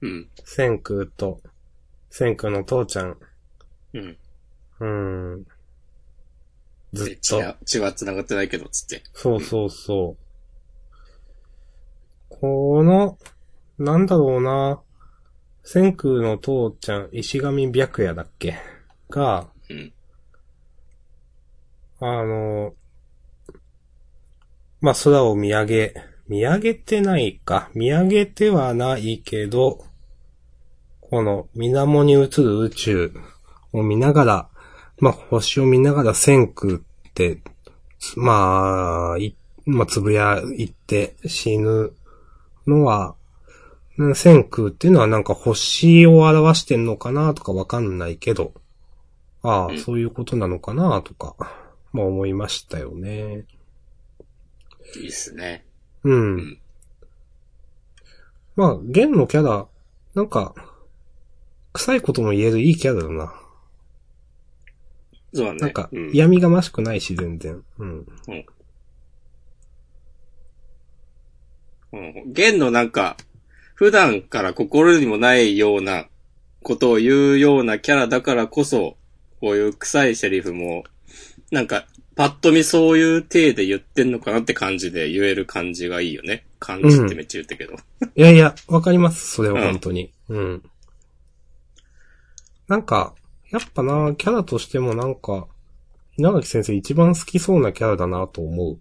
うん。千空と、千空の父ちゃん。うん。うーん。ずっと。血は繋がってないけど、つって。そうそうそう。この、なんだろうな。千空の父ちゃん、石神白夜だっけ？が、うん。あの、まあ、空を見上げ、見上げてないか。見上げてはないけど、この水面に映る宇宙を見ながら、まあ、星を見ながら千空って、つまあ、い、まあ、つぶやいって死ぬのは、うん千空っていうのはなんか星を表してんのかなとかわかんないけど、ああ、うんそういうことなのかなとか、まあ思いましたよね。いいっすね。うん。んまあ、ゲンのキャラ、なんか、臭いことも言えるいいキャラだな。そうだね。なんかうん、嫌味がましくないし、全然。うん。うん。弦のなんか、普段から心にもないようなことを言うようなキャラだからこそ、こういう臭いセリフも、なんか、パッと見そういう体で言ってんのかなって感じで言える感じがいいよね。感じってめっちゃ言ったけど。いやいや、わかります、それは本当に。うん。なんか、やっぱな、キャラとしてもなんか、稲垣先生一番好きそうなキャラだなと思う。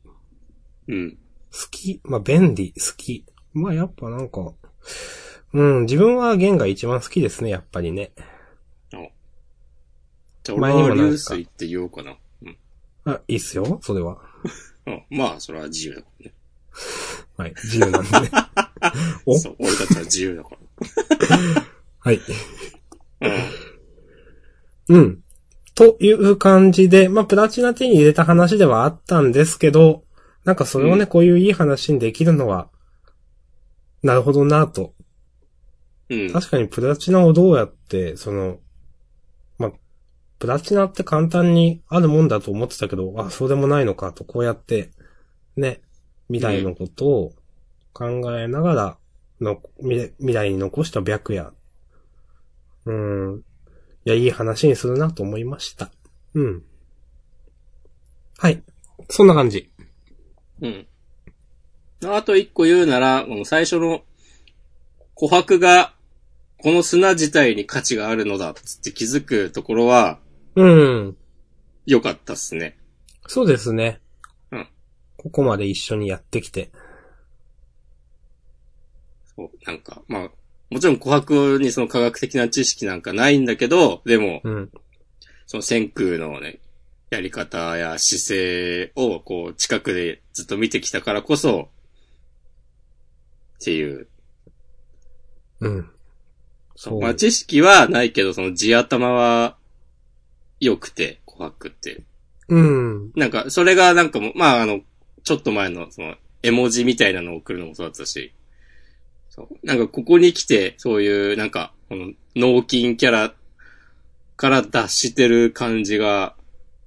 うん。好き、まあ、便利、好き。まあ、やっぱなんか、うん、自分は弦が一番好きですね、やっぱりね。じゃあ俺は流水って言おうかな。うん。あ、いいっすよ、それは。うん、まあ、それは自由だからね。はい、自由なんでね。おそう、俺たちは自由だか はい。ら。うん。うん。という感じで、まあ、プラチナ手に入れた話ではあったんですけど、なんかそれをね、うんこういういい話にできるのは、なるほどなと。うん。確かにプラチナをどうやって、その、まあ、プラチナって簡単にあるもんだと思ってたけど、あ、そうでもないのかと、こうやって、ね、未来のことを考えながらの、未未来に残した白夜。うん。いや、いい話にするなと思いました。うん。はい。そんな感じ。うん。あと一個言うなら、この最初の琥珀が、この砂自体に価値があるのだつって気づくところは、うん。良かったっすね。そうですね。うん。ここまで一緒にやってきて。そう、なんか、まあ、もちろん琥珀にその科学的な知識なんかないんだけど、でも、うん。その千空のね、やり方や姿勢をこう近くでずっと見てきたからこそ、っていう。うん。そう。まあ知識はないけど、その地頭は良くて、琥珀って。うん。なんか、それがなんかもう、まああの、ちょっと前のその絵文字みたいなのを送るのもそうだったし、そう。なんかここに来て、そういうなんか、この脳筋キャラから脱してる感じが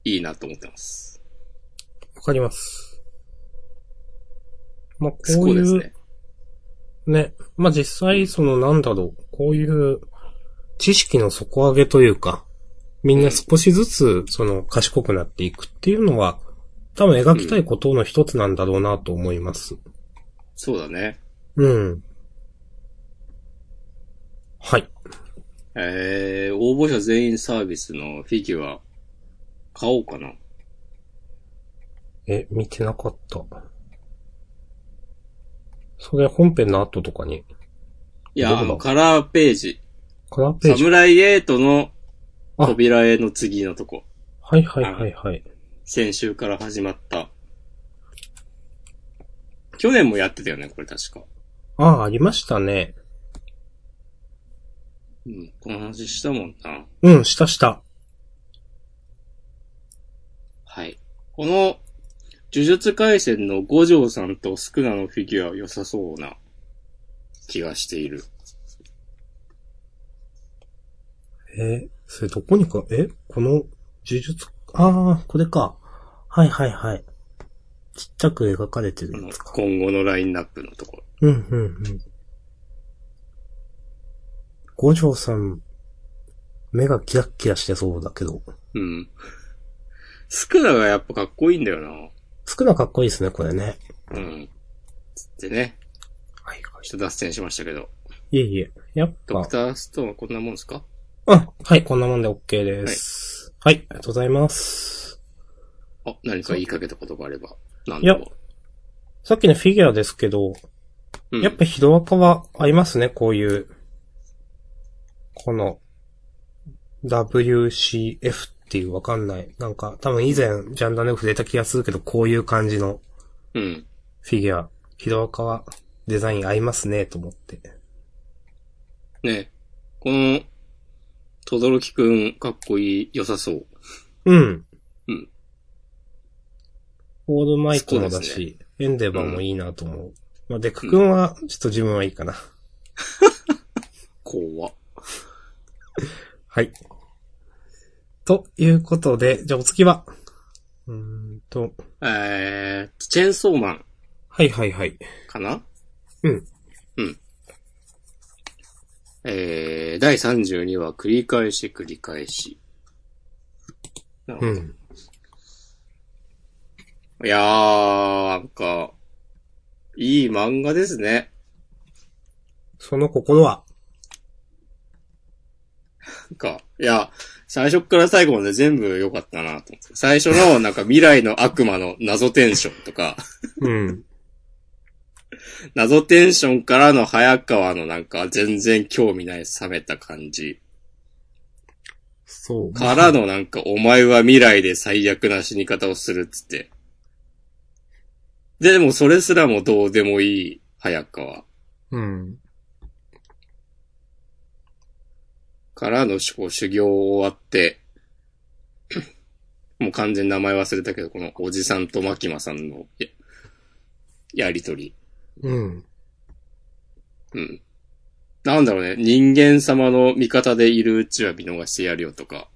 いいなと思ってます。わかります。まあ、こそうういう、ですね。ね。まあ、実際、その、なんだろう、こういう、知識の底上げというか、みんな少しずつ、その、賢くなっていくっていうのは、多分描きたいことの一つなんだろうなと思います。そうだね。うん。はい。えー、応募者全員サービスのフィギュア、買おうかな。え、見てなかった。それ本編の後とかに、いや、あの、カラーページ。カラーページ。サムライエイトのあ扉絵の次のとこ。はいはいはいはい。先週から始まった。去年もやってたよね、これ確か。ああ、ありましたね。うん、この話したもんな。うん、したした。はい。この、呪術回戦の五条さんとスクナのフィギュアは良さそうな気がしている。え、それどこにか、え？この、呪術、ああ、これか。はいはいはい。ちっちゃく描かれてるやつか。今後のラインナップのところ。うん、うん、うん。五条さん、目がキラッキラしてそうだけど。うん。スクナがやっぱかっこいいんだよな。少なかっこいいですね、これね。うん。つってね。はいはちょっと脱線しましたけど。い。いえいえ。やっぱドク、ターストーンはこんなもんですか？あ、はい、こんなもんで OK です。はい、ありがとうございます。あ、何か言いかけたことがあれば。なんいやでも。さっきのフィギュアですけど、うんやっぱヒロアカは合いますね、こういう、この、WCF っていうわかんない。なんか、多分以前、ジャンダネ触れた気がするけど、こういう感じのうん。フィギュア、ヒロアカはデザイン合いますね、と思って。ね。この、とどろきくん、かっこいい、良さそう。うん。うん。オールマイトもだし、エンデバーもいいなと思う。まあ、デク君は、ちょっと自分はいいかな。怖っ はい。ということで、じゃあお次は。うーんと、えー、チェーンソーマンはいはいはい。かな？うん。うん。えー、第32話、繰り返し繰り返し。なるほどうん。いやー、なんか、いい漫画ですね。その心は、なんか、いや、最初から最後まで全部良かったなと思って。最初の、なんか未来の悪魔の謎テンションとか、うん。謎テンションからの早川のなんか全然興味ない冷めた感じ。そう。からのなんかお前は未来で最悪な死に方をするっつって。で、でもそれすらもどうでもいい早川。うん。からのこう修行終わって、もう完全に名前忘れたけど、このおじさんと牧間さんのややりとり。うん。うん。なんだろうね、人間様の味方でいるうちは見逃してやるよとか、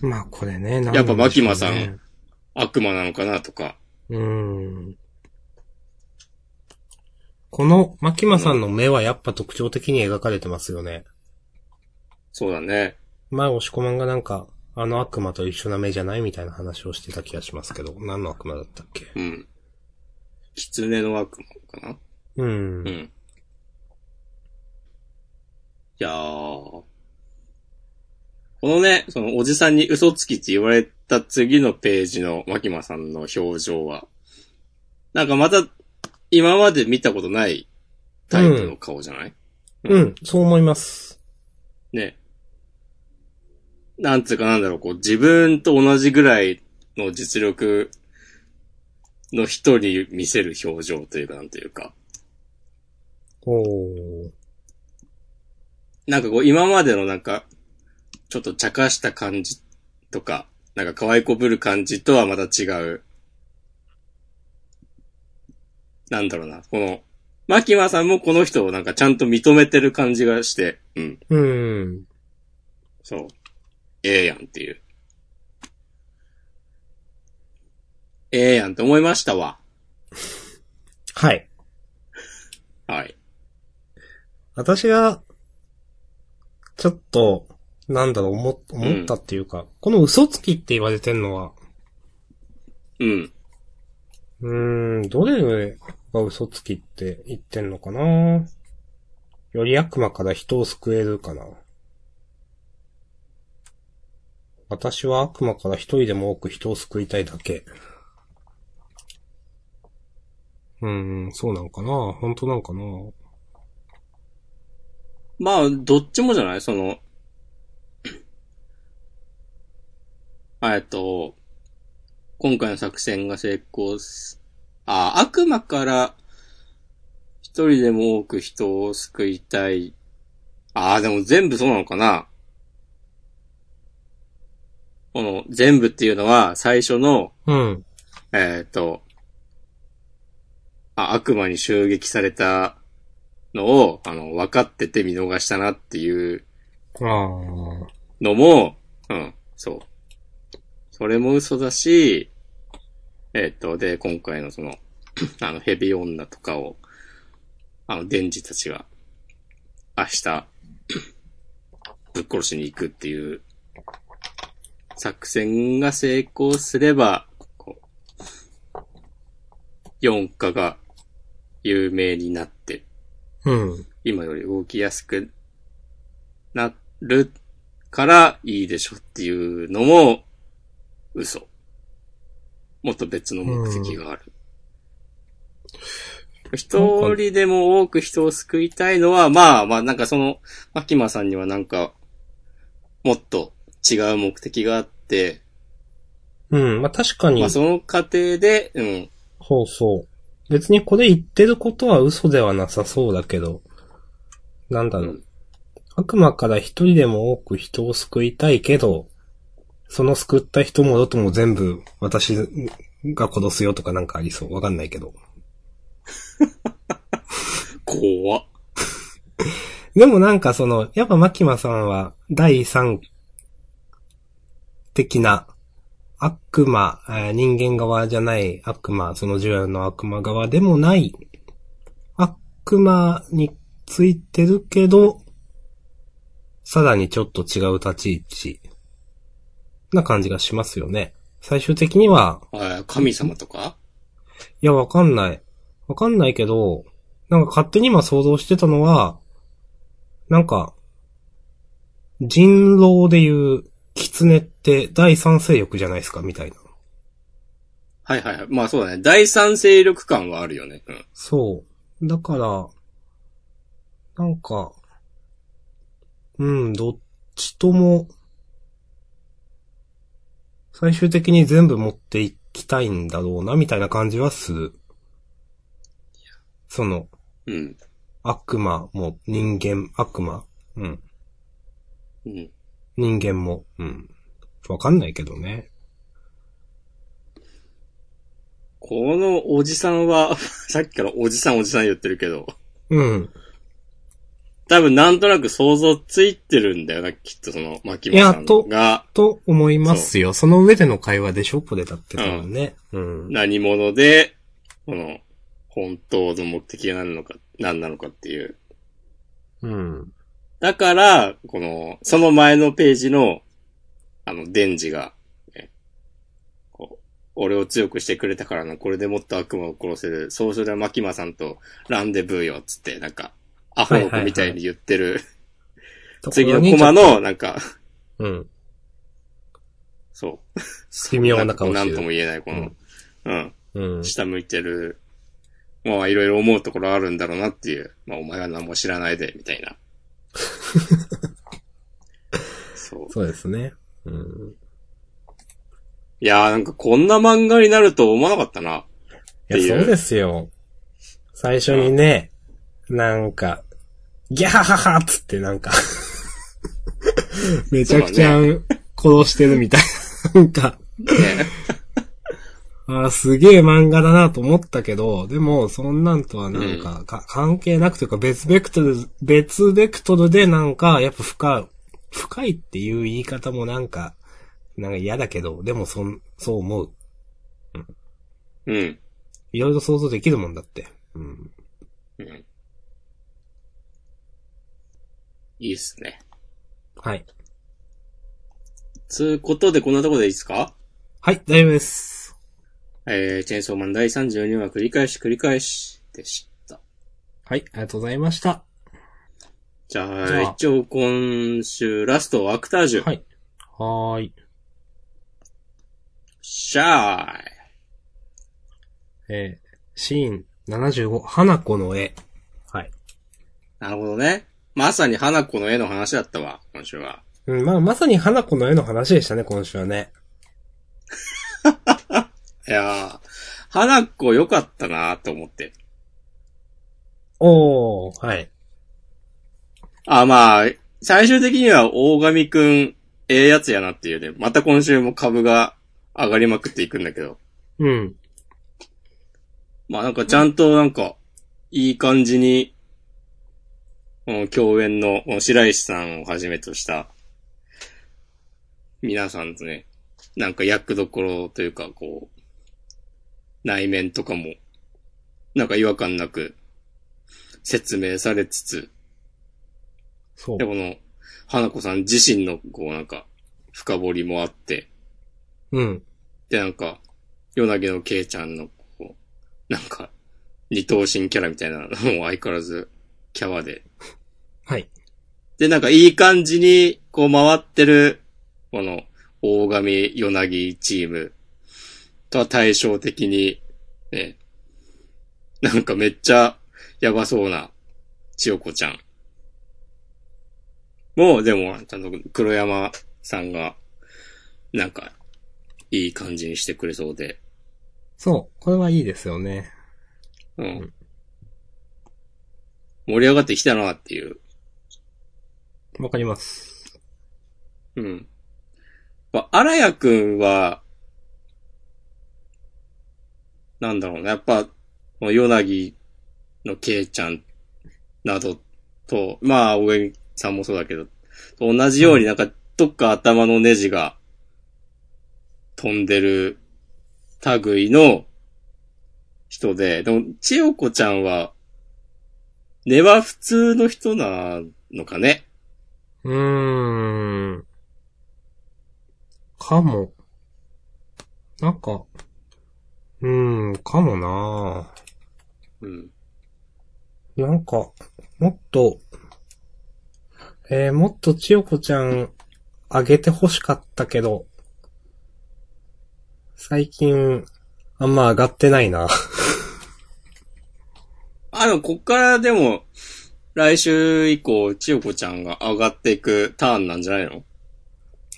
まあこれね、やっぱ牧間さん悪魔なのかなとか、うーん。この、牧間さんの目はやっぱ特徴的に描かれてますよね。そうだね。前、押し込まんがなんか、あの悪魔と一緒な目じゃないみたいな話をしてた気がしますけど、何の悪魔だったっけ？うん。狐の悪魔かなうん。うん。いやー。このね、そのおじさんに嘘つきって言われた次のページの牧間さんの表情は、なんかまた今まで見たことないタイプの顔じゃない、うん、そう思います。ね。なんつうかなんだろう、こう自分と同じぐらいの実力の人に見せる表情というかなんというか。おー。なんかこう今までのなんか、ちょっと茶化した感じとか、なんか可愛いこぶる感じとはまた違う。なんだろうな、この、マキマさんもこの人をなんかちゃんと認めてる感じがして、うん、うん。そう。ええやんっていう。ええやんって思いましたわ。はい。はい。私が、ちょっと、なんだろう、思、思ったっていうか、この嘘つきって言われてんのは、うん。うーん、どれが嘘つきって言ってんのかな？より悪魔から人を救えるかな？私は悪魔から一人でも多く人を救いたいだけ。うーん、そうなんかな？本当なんかな？まあ、どっちもじゃない？その、えっと、今回の作戦が成功す、あ、悪魔から一人でも多く人を救いたい。ああ、でも全部そうなのかな？この全部っていうのは最初の、うん。えっ、と、あ、悪魔に襲撃されたのを、あの、分かってて見逃したなっていう。のも、うん、そう。それも嘘だし、えっ、と、で、今回のその、あの、ヘビ女とかを、あの、デンジたちが、明日、ぶっ殺しに行くっていう、作戦が成功すれば、こう、四課が有名になって、うん。今より動きやすくなるからいいでしょっていうのも嘘。もっと別の目的がある。一人でも多く人を救いたいのは、まあまあなんかその、牧間さんにはなんか、もっと違う目的があって、うん。まあ、確かにまあ、その過程で、うん、そうそう。別にこれ言ってることは嘘ではなさそうだけど、なんだろう。うん悪魔から一人でも多く人を救いたいけど、その救った人もろとも全部私が殺すよとかなんかありそう。わかんないけど。怖っ。でもなんかその、やっぱマキマさんは第三的な悪魔、えー人間側じゃない悪魔、その従来の悪魔側でもない悪魔についてるけど、さらにちょっと違う立ち位置な感じがしますよね。最終的には、あ神様とか？いや、わかんない。わかんないけど、なんか勝手に今想像してたのは、なんか、人狼でいう狐って第三勢力じゃないですか、みたいな。はいはいはい。まあそうだね。第三勢力感はあるよね。うん。そう。だから、なんか、うん、どっちとも、最終的に全部持っていきたいんだろうな、みたいな感じはする。その、うん。悪魔も人間、悪魔うん。うん。人間も、うん。わかんないけどね。このおじさんは、さっきからおじさんおじさん言ってるけど、うん。多分なんとなく想像ついてるんだよな、きっとその、マキマさんいやとがと思いますよ。その上での会話でしょ？これだって多分ね。うん。何者で、この、本当の目的が何なのか、何なのかっていう。うん。だから、この、その前のページの、あの、デンジが、ねこう俺を強くしてくれたからな、これでもっと悪魔を殺せる、そうすればマキマさんとランデブーよ、つって、なんか、アホの子みたいに言ってる、次のコマの、なんか、うん。そう。微妙な顔してるなんとも言えない、この、うん、うん。下向いてる、まあ、いろいろ思うところあるんだろうなっていう、まあ、お前は何も知らないで、みたいな。そう。そうですね。うん。いやーなんかこんな漫画になると思わなかったな。いや、そうですよ。最初にね、なんか、ギャハハハっつってなんか、めちゃくちゃ殺してるみたいな。なんか、ね。あーすげえ漫画だなと思ったけど、でも、そんなんとはなんか、か関係なくというか別ベクトル、別ベクトルでなんか、やっぱ深い、深いっていう言い方もなんか、なんか嫌だけど、でもそん、そう思う。うん。いろいろ想像できるもんだって。うん。うん。いいっすね。はい。つうことでこんなとこでいいですか？はい、大丈夫です。えー、チェーンソーマン第32話繰り返し繰り返しでした。はい、ありがとうございました。じゃあ、じゃあ一応今週ラストアクタージュ。はい。はーい。シャーイ。えー、シーン75、花子の絵。はい。なるほどね。まさに花子の絵の話だったわ、今週は。うん、まあ、まさに花子の絵の話でしたね、今週はね。いやー、花子良かったなーって思って。おー、はい。あ、まあ、最終的には大神くん、ええやつやなっていうね。また今週も株が上がりまくっていくんだけど。うん。まあなんかちゃんとなんか、いい感じに、この共演のこの白石さんをはじめとした、皆さんとね、なんか役どころというかこう、内面とかも、なんか違和感なく説明されつつ、そうで、。この、花子さん自身のこうなんか、深掘りもあって、うん。でなんか、ヨナギのケイちゃんの、こう、なんか、二頭身キャラみたいなのも相変わらず、キャワで。はい。で、なんかいい感じに、こう回ってる、この、大神ヨナギチームとは対照的に、ね、なんかめっちゃやばそうな千代子ちゃん。もう、でも、ちゃんと黒山さんが、なんか、いい感じにしてくれそうで、そう。これはいいですよね。うん。盛り上がってきたなっていうわかります。うん。まあ、荒谷くんは、なんだろうね。やっぱ、このヨナギのケイちゃんなどと、まあ、大江さんもそうだけど、と同じようになんか、どっか頭のネジが飛んでる類の人で、でも、千代子ちゃんは、根は普通の人なのかねうーん。かも。なんか、うーん、かもなうん。なんか、もっと、えー、もっと千代子ちゃん、あげて欲しかったけど、最近、あんま上がってないな。あ、でも、こっからでも、来週以降、千代子ちゃんが上がっていくターンなんじゃないの？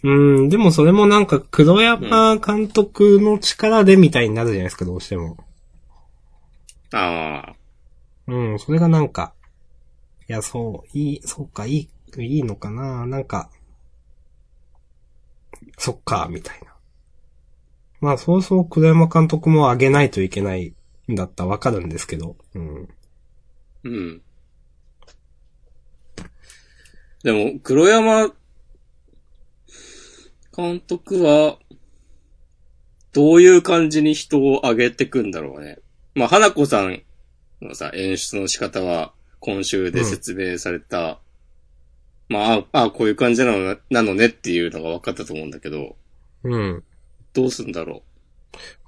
うん、でもそれもなんか黒山監督の力でみたいになるじゃないですか、どうしても。ああ。うん、それがなんか、いや、そう、いい、そうか、いい、いいのかな、なんか、そっか、みたいな。まあ、そうそう黒山監督も上げないといけないんだったらわかるんですけど、うん。うん。でも、黒山監督は、どういう感じに人を上げてくんだろうね。まあ、花子さんのさ、演出の仕方は、今週で説明された、まあ、ああ、こういう感じなのなのねっていうのが分かったと思うんだけど、うん。どうすんだろ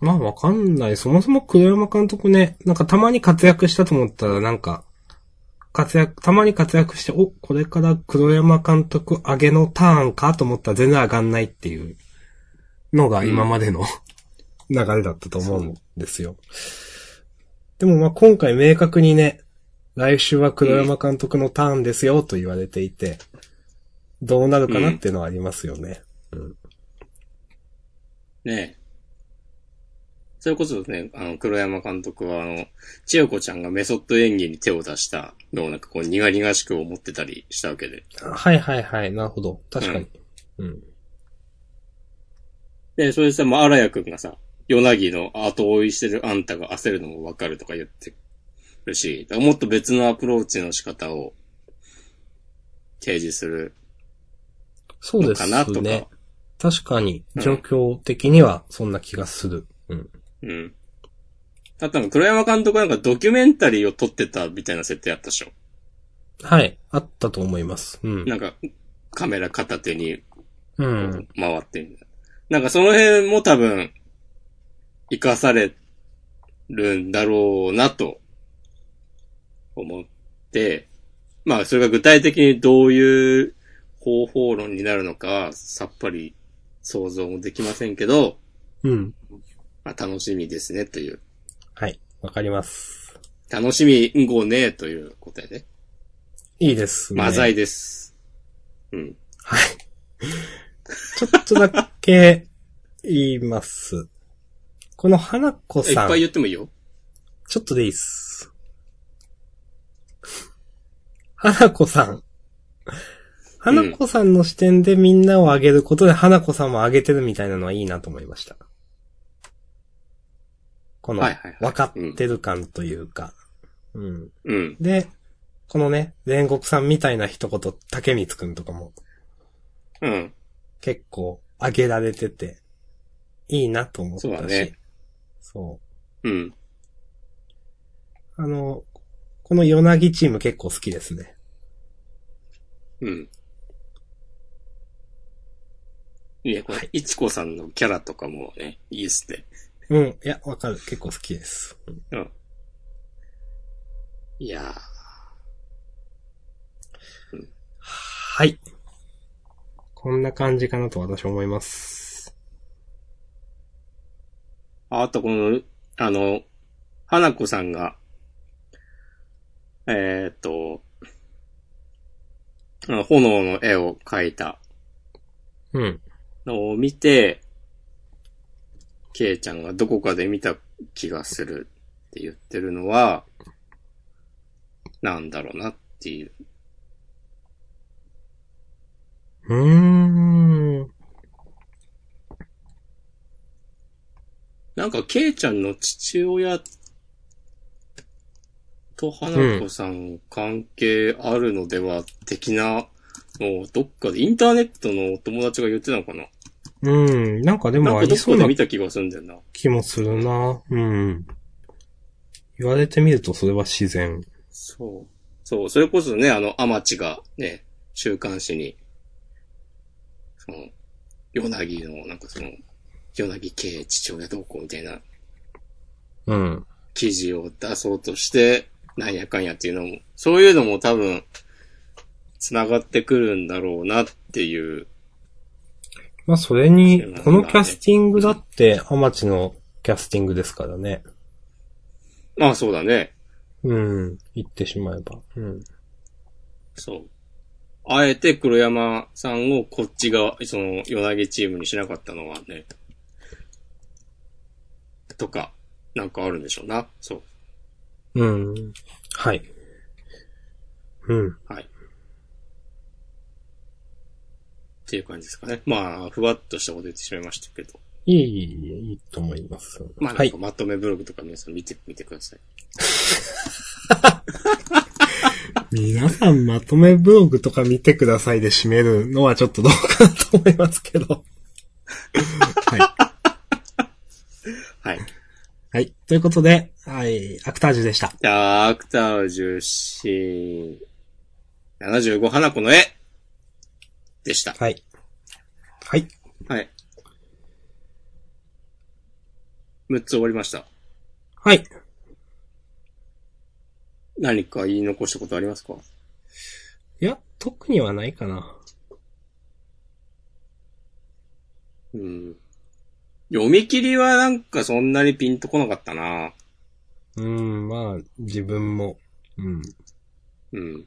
まあ、わかんない。そもそも黒山監督ね、なんかたまに活躍したと思ったら、なんか、活躍、たまに活躍して、お、これから黒山監督上げのターンかと思ったら全然上がんないっていうのが今までの、流れだったと思うんですよ。でもまあ今回明確にね、来週は黒山監督のターンですよと言われていて、どうなるかなっていうのはありますよね。う。ねえ。それこそね、あの、黒山監督は、あの、千代子ちゃんがメソッド演技に手を出したのをなんかこう、苦々しく思ってたりしたわけで。はいはいはい、なるほど。確かに。うん。で、それでさ、まあ、荒谷くんがさ、ヨナギの後追いしてるあんたが焦るのもわかるとか言ってるし、もっと別のアプローチの仕方を提示するそうですのかなとか。ね。確かに、うん状況的にはそんな気がする。うん。うん。あとなんか黒山監督はなんかドキュメンタリーを撮ってたみたいな設定あったでしょ？はい。あったと思います。うん。なんか、カメラ片手にうん。回ってみたいな。なんかその辺も多分、活かされるんだろうなと、思って、まあそれが具体的にどういう方法論になるのかはさっぱり想像もできませんけど、うん。まあ楽しみですねという。はい。わかります。楽しみんごねという答えで。いいですね。マザイです。うん。はい。ちょっとだけ言います。この花子さん。いっぱい言ってもいいよ。ちょっとでいいっす。花子さん。花子さんの視点でみんなを上げることで花子さんも上げてるみたいなのはいいなと思いました。この、はいはいはい分かってる感というか。うん。うん。で、このね、煉獄さんみたいな一言、竹光くんとかもうん。結構上げられてて、いいなと思ったし。そうだねそう。うん。あの、このヨナギチーム結構好きですね。うん。いや、これ、いちこさんのキャラとかもね、いいっすね。うん。いや、わかる。結構好きです。うんうん。いやはい。こんな感じかなと私は思います。ーあとこの、あの、花子さんが、えーっと、炎の絵を描いたうん。のを見て、ケイちゃんがどこかで見た気がするって言ってるのは、なんだろうなっていう。うーん。なんか、ケイちゃんの父親と花子さん関係あるのでは、的なのをどっかでインターネットのお友達が言ってたのかな？うん。なんかでもありそうな見た気がするんだよな。気もするな。うん。言われてみるとそれは自然。そう。そう、それこそね、あの、アマチがね、週刊誌に、その、ヨナギの、なんかその、ヨナギ系父親どうこうみたいなうん。記事を出そうとして、なんやかんやっていうのも、そういうのも多分、繋がってくるんだろうなっていう。まあそれに、このキャスティングだって、アマチのキャスティングですからね。まあそうだね。うん。言ってしまえば。うん。そう。あえて黒山さんをこっち側、その、ヨナギチームにしなかったのはね、とか、なんかあるんでしょうな。そう。うん。はい。うん。はい。っていう感じですかね。まあ、ふわっとしたこと言ってしまいましたけど。いい、いい、いいと思います。まあ、はいなんか。まとめブログとか皆さん見てみてください。皆さんまとめブログとか見てくださいで締めるのはちょっとどうかなと思いますけど。はい。はい。はい。ということで、はい、アクタージュでした。アクタージュシーン、75花子の絵でした。はい。はい。はい。6つ終わりました。はい。何か言い残したことありますか？いや、特にはないかな。うん。読み切りはなんかそんなにピンとこなかったな。うん、まあ、自分も。うん。うん。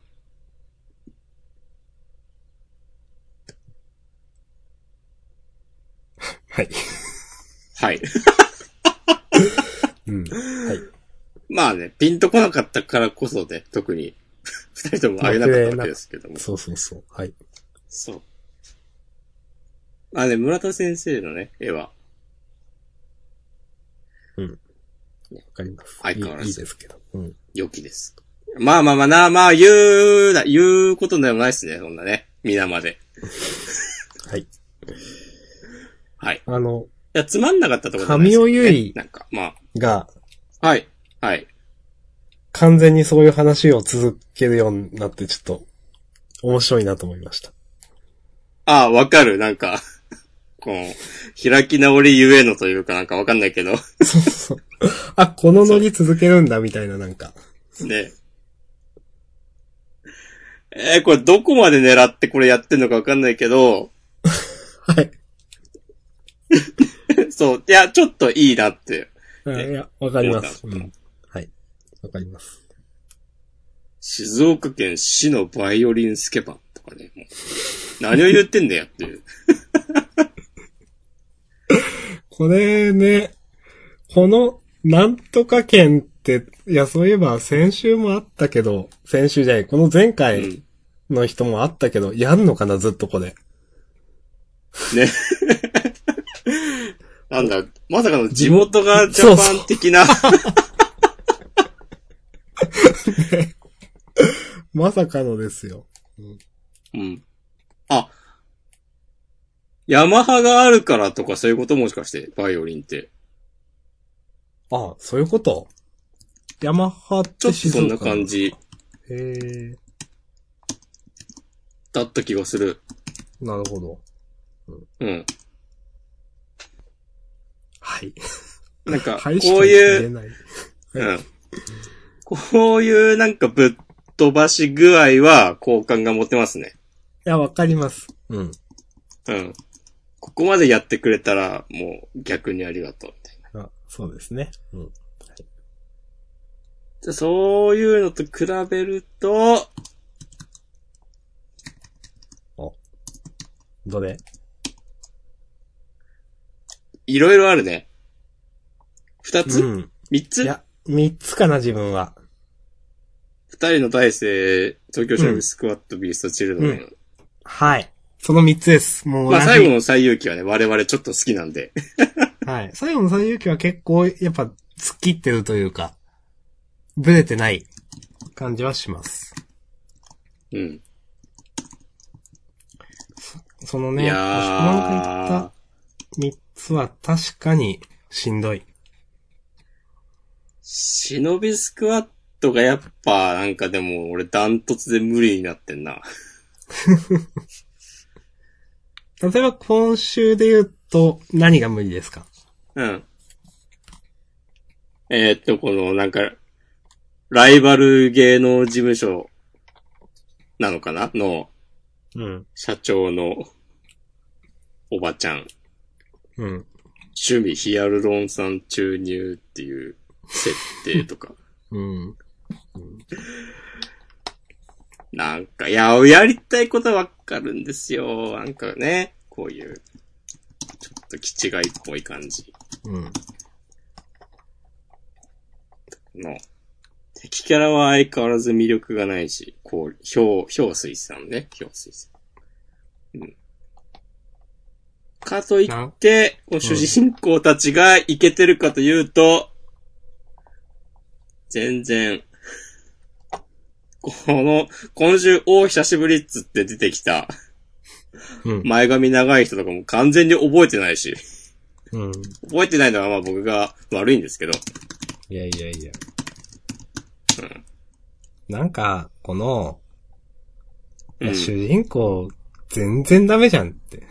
はい。はい。うん。はい。まあね、ピンとこなかったからこそで、特に、二人ともあげなかったわけですけども。そうそうそう。はい。そう。あね、村田先生のね、絵は、わかります。相変わらずいいですけど。うん。良きです。まあまあまあな、まあ言うな、言うことでもないですね、そんなね。皆まで。はい。はい。いあの、や、つまんなかったところ神尾結衣なんか、まが、あ、はい。はい。完全にそういう話を続けるようになって、ちょっと、面白いなと思いました。ああ、わかる。なんか、こう、開き直りゆえのというかなんかわかんないけど、そうそう。あ、このノリ続けるんだ、みたいな、なんか。ね。えーこれどこまで狙ってこれやってんのかわかんないけど、はい。そう、いや、ちょっといいなって。あいや、わかります。うん。はい。わかります。静岡県市のバイオリンスケバンとかね、もう何を言ってんだよっていう。これね、この、なんとか県って、いや、そういえば先週もあったけど、先週じゃない、この前う回ん。の人もあったけど、やんのかな、ずっとこれ。ね。なんだ、まさかの地元がジャパン的な。まさかのですよ。うん。あ、ヤマハがあるからとかそういうこともしかして、バイオリンって。あそういうこと？ヤマハってちょっとそんな感。じへえ、だった気がする。なるほど。うん。はい。なんか、こはい、ういう。うん。こういうなんかぶっ飛ばし具合は好感が持てますね。いや、わかります。うん。うん。ここまでやってくれたら、もう逆にありがとう、みたいな。あ、そうですね。うん。じゃあそういうのと比べると、どれ？いろいろあるね。二つ？うん。三つ？いや、三つかな、自分は。二人の大生、東京シノビスクワットビーストチルドレン。はい。その三つです。もうまあ最後の最遊記はね、我々ちょっと好きなんで。はい。最後の最遊記は結構、やっぱ、突っ切ってるというか、ブレてない感じはします。うん。そのね、いや押し込まんが言っーた。三つは確かにしんどい。忍びスクワットがやっぱ、なんかでも俺ダントツで無理になってんな。例えば今週で言うと、何が無理ですか？うん。えーっと、この、なんか、ライバル芸能事務所なのかな？のうん。社長のおばちゃん。うん。趣味ヒアルロン酸注入っていう設定とか。うん。なんか、いや、やりたいことはわかるんですよ。なんかね、こういう、ちょっと気違いっぽい感じうん。の。敵キャラは相変わらず魅力がないし、こう、氷、氷水さんね、氷水さん。うん。かといって、この主人公たちがイケてるかというと、全然、この、今週、お久しぶりっつって出てきた、うん。前髪長い人とかも完全に覚えてないし、うん。覚えてないのはまあ僕が悪いんですけど、いやいやいや。うんなんか、この、主人公、全然ダメじゃんって。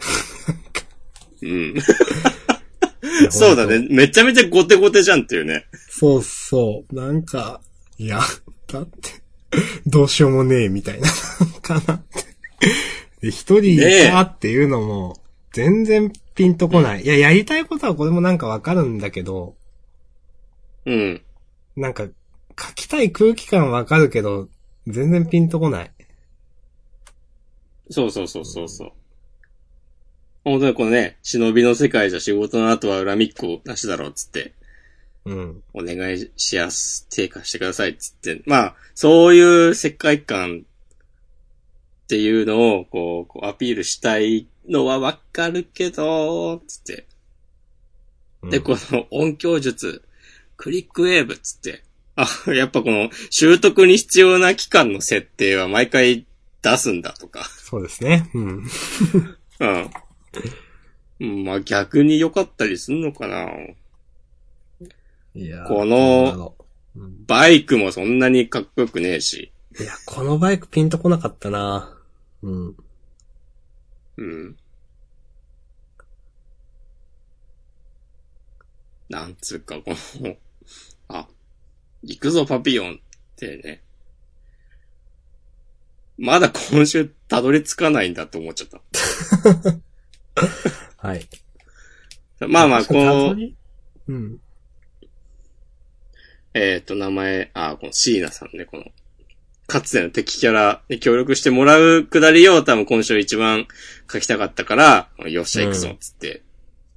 うん。そうだ。ね。めちゃめちゃゴテゴテじゃんっていうね。そうそう。なんか、いや、だって、どうしようもねえ、みたいな、かなって。で、一人いたっていうのも、全然ピンとこない。いや、やりたいことはこれもなんかわかるんだけど、うん。なんか、書きたい空気感わかるけど、全然ピンとこない。そうそうそうそうそう。本当にこのね、忍びの世界じゃ仕事の後は恨みっこなしだろうっつって、うん。お願いしやす、低下してくださいっつって、まあ、そういう世界観っていうのを、こう、こうアピールしたいのはわかるけど、つって。で、この音響術、クリックウェーブっつって、あ、やっぱこの習得に必要な期間の設定は毎回出すんだとか。そうですね。うん。うん。う んまあ逆に良かったりすんのかな。いやこのバイクもそんなにかっこよくねえし。いや、このバイクピンとこなかったなうん。うん。なんつうか、この、あ、行くぞパピヨンってね。まだ今週たどり着かないんだと思っちゃった。はい。まあまあ、この、うん。えっ、と、名前、あ、この椎名さんね、この、かつての敵キャラに協力してもらうくだりを多分今週一番書きたかったから、よっしゃ行くぞ、つって、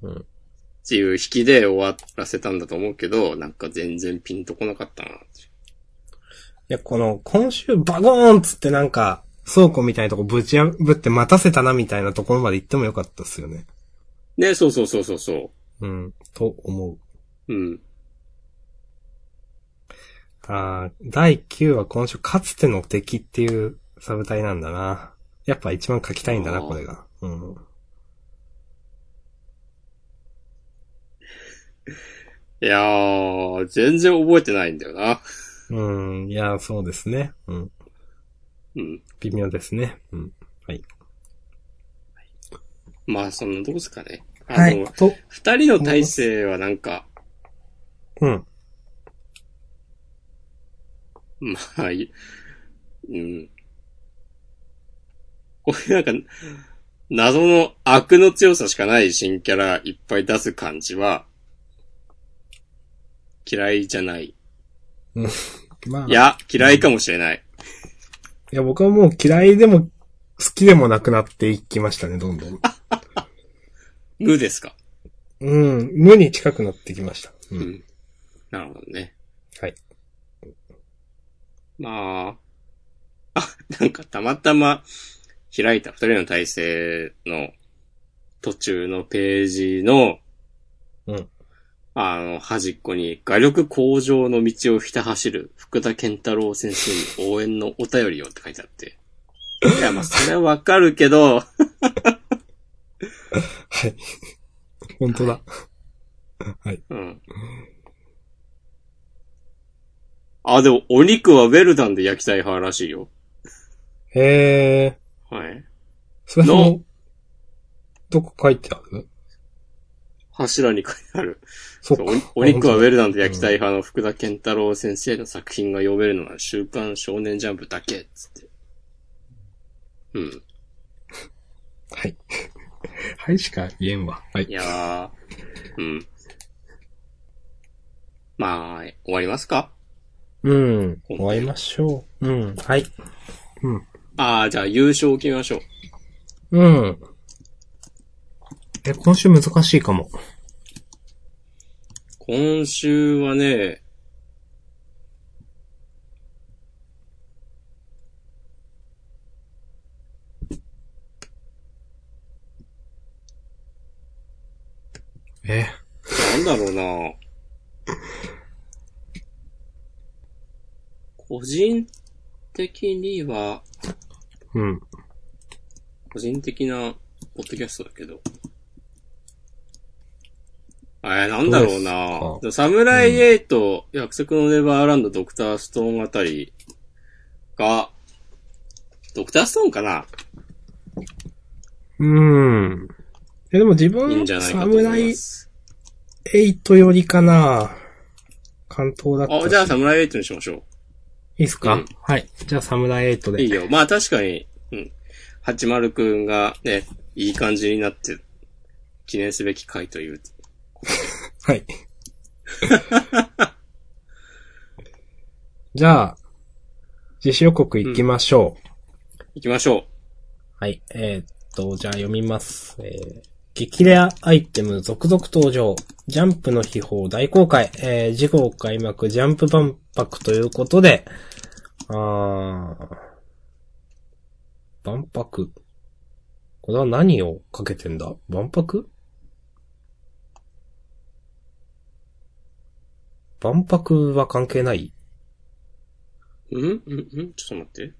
うん。っていう引きで終わらせたんだと思うけど、なんか全然ピンとこなかったな。いや、この、今週バゴーンっつってなんか、倉庫みたいなとこぶち破って待たせたなみたいなところまで行ってもよかったっすよね。ね、そうそうそうそうそうん。と思う。う。うん。あー第9話今週かつての敵っていうサブタイなんだな。やっぱ一番書きたいんだな、これが。うん。いやー、全然覚えてないんだよな。うん。いや、そうですね。うん。うん。微妙ですね。うん。はい。まあ、そんなとこですかね。あの、はい。と、二人の体制はなんか、うん。まあ、いうん。こういうなんか、謎の悪の強さしかない新キャラいっぱい出す感じは、嫌いじゃない。まあ。いや、嫌いかもしれない。いや、僕はもう嫌いでも好きでもなくなっていきましたね、どんどん。無ですか？うん。無に近くなってきました。う。うんん。なるほどね。はい。まあ、あ、なんかたまたま、開いた二人の体制の途中のページの、うん。あの、端っこに、画力向上の道をひた走る福田健太郎先生に応援のお便りをって書いてあって。いや、まあ、それはわかるけど、はい。本当だ。はい。うん。あ、でも、お肉はウェルダンで焼きたい派らしいよ。へえ。はい。それのも、どこ書いてある？柱に書いてある。そうおお肉はウェル。ルダンで焼きたい派の福田健太郎先生の作品が読めるのは週刊少年ジャンプだけ、つって。うん。はい。はいしか言えんわ。はいい。やー、うん。まあ、終わりますか？うん。終わりましょう。うん。はい。ああ、じゃあ優勝を決めましょう。うん。え、今週難しいかも。今週はね、え、なんだろうな個人的には、うん。個人的なポッドキャストだけど。えー、なんだろうなどうですサムライエイト、約束のネバーランド、ドクターストーンあたりが、ドクターストーンかな？うん。え、でも自いいん分、じゃないかサムライます。8よりかな？関東だったし。あ、じゃあサムライエイトにしましょいいっすか、うんはい。じゃあサムライ8う。で。いいよ。まあ確かに、うん。八丸くんがね、いい感じになって、記念すべき回という。はい。じゃあ、実施予告行きましょう。行きましょはい。えーっと、じゃあ読みます。えー、激レアアイテム続々登場。ジャンプの秘宝大公開。えー、次号開幕ジャンプ万博ということで、あー、万博？これは何をかけてんだ？万博？万博は関係ない？ううん？うん？うん？ちょっと待って。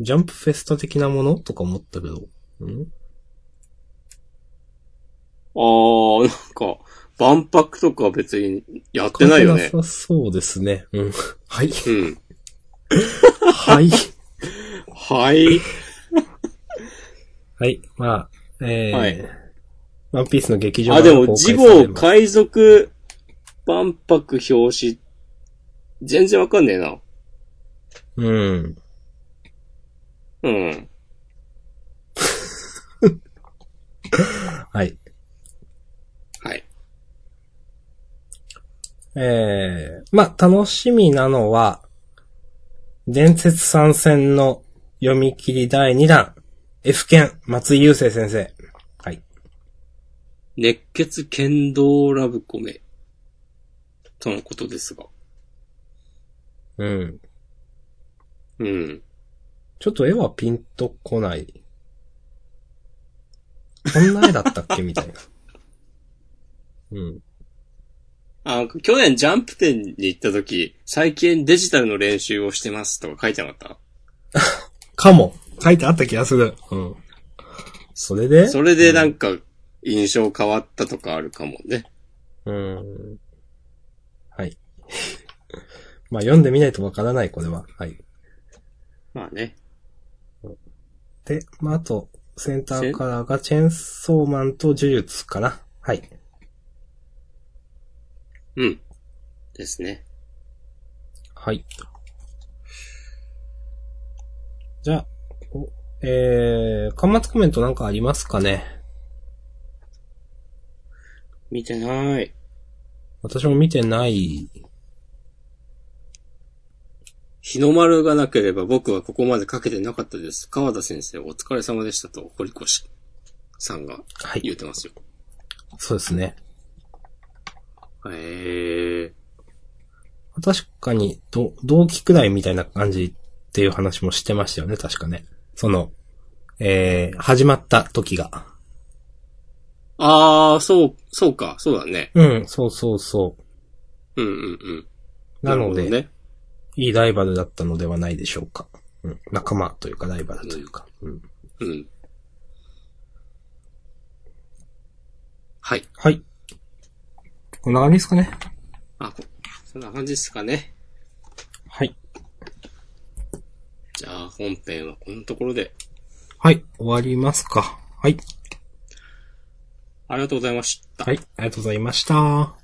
ジャンプフェスタ的なものとか思ったけど。ん？あー、なんか、万博とか別にやってないよね。なさそうですね。うん。はい。うん。はい。はい。はい。まあ、えー、はいワンピースの劇場あ、でも、公開次されます号海賊万博表紙、全然わかんねえな。うん。うん。はい。はい。えー、まあ、楽しみなのは、伝説参戦の読み切り第2弾、F 剣、松井優生先生。はい。熱血剣道ラブコメ。とのことですが。うん。うん。ちょっと絵はピンとこない。こんな絵だったっけ？みたいな。うん。あ、去年ジャンプ店に行った時、最近デジタルの練習をしてますとか書いてなかっ かも。書いてあった気がする。うん。それで？たそれでなんか、印象変わったとかあるかもね。うん。はい。まあ読んでみないとわからない、これは。はい。まあね。で、まああと、センターカラーがチェンソーマンと呪術かな。はい。うん。ですね。はい。じゃあ、おえー、端末コメントなんかありますかね？見てない。私も見てない。日の丸がなければ僕はここまでかけてなかったです。川田先生お疲れ様でしたと、堀越さんがはい。言ってますよ。そうですね。へえ確かに、ど、同期くらいみたいな感じっていう話もしてましたよね、確かね。その、えー、始まった時が。あー、そう、そうか、そうだね。うん、そうそうそう。うんうんうん。なので、るほどね。いいライバルだったのではないでしょうか。うん、仲間というかライバルというか。うん、うん。はい。はい。こんな感じですかね。あ、こそんな感じですかね。はい。じゃあ、本編はこのところで、はい、終わりますか。はい。ありがとうございました。はい、ありがとうございました。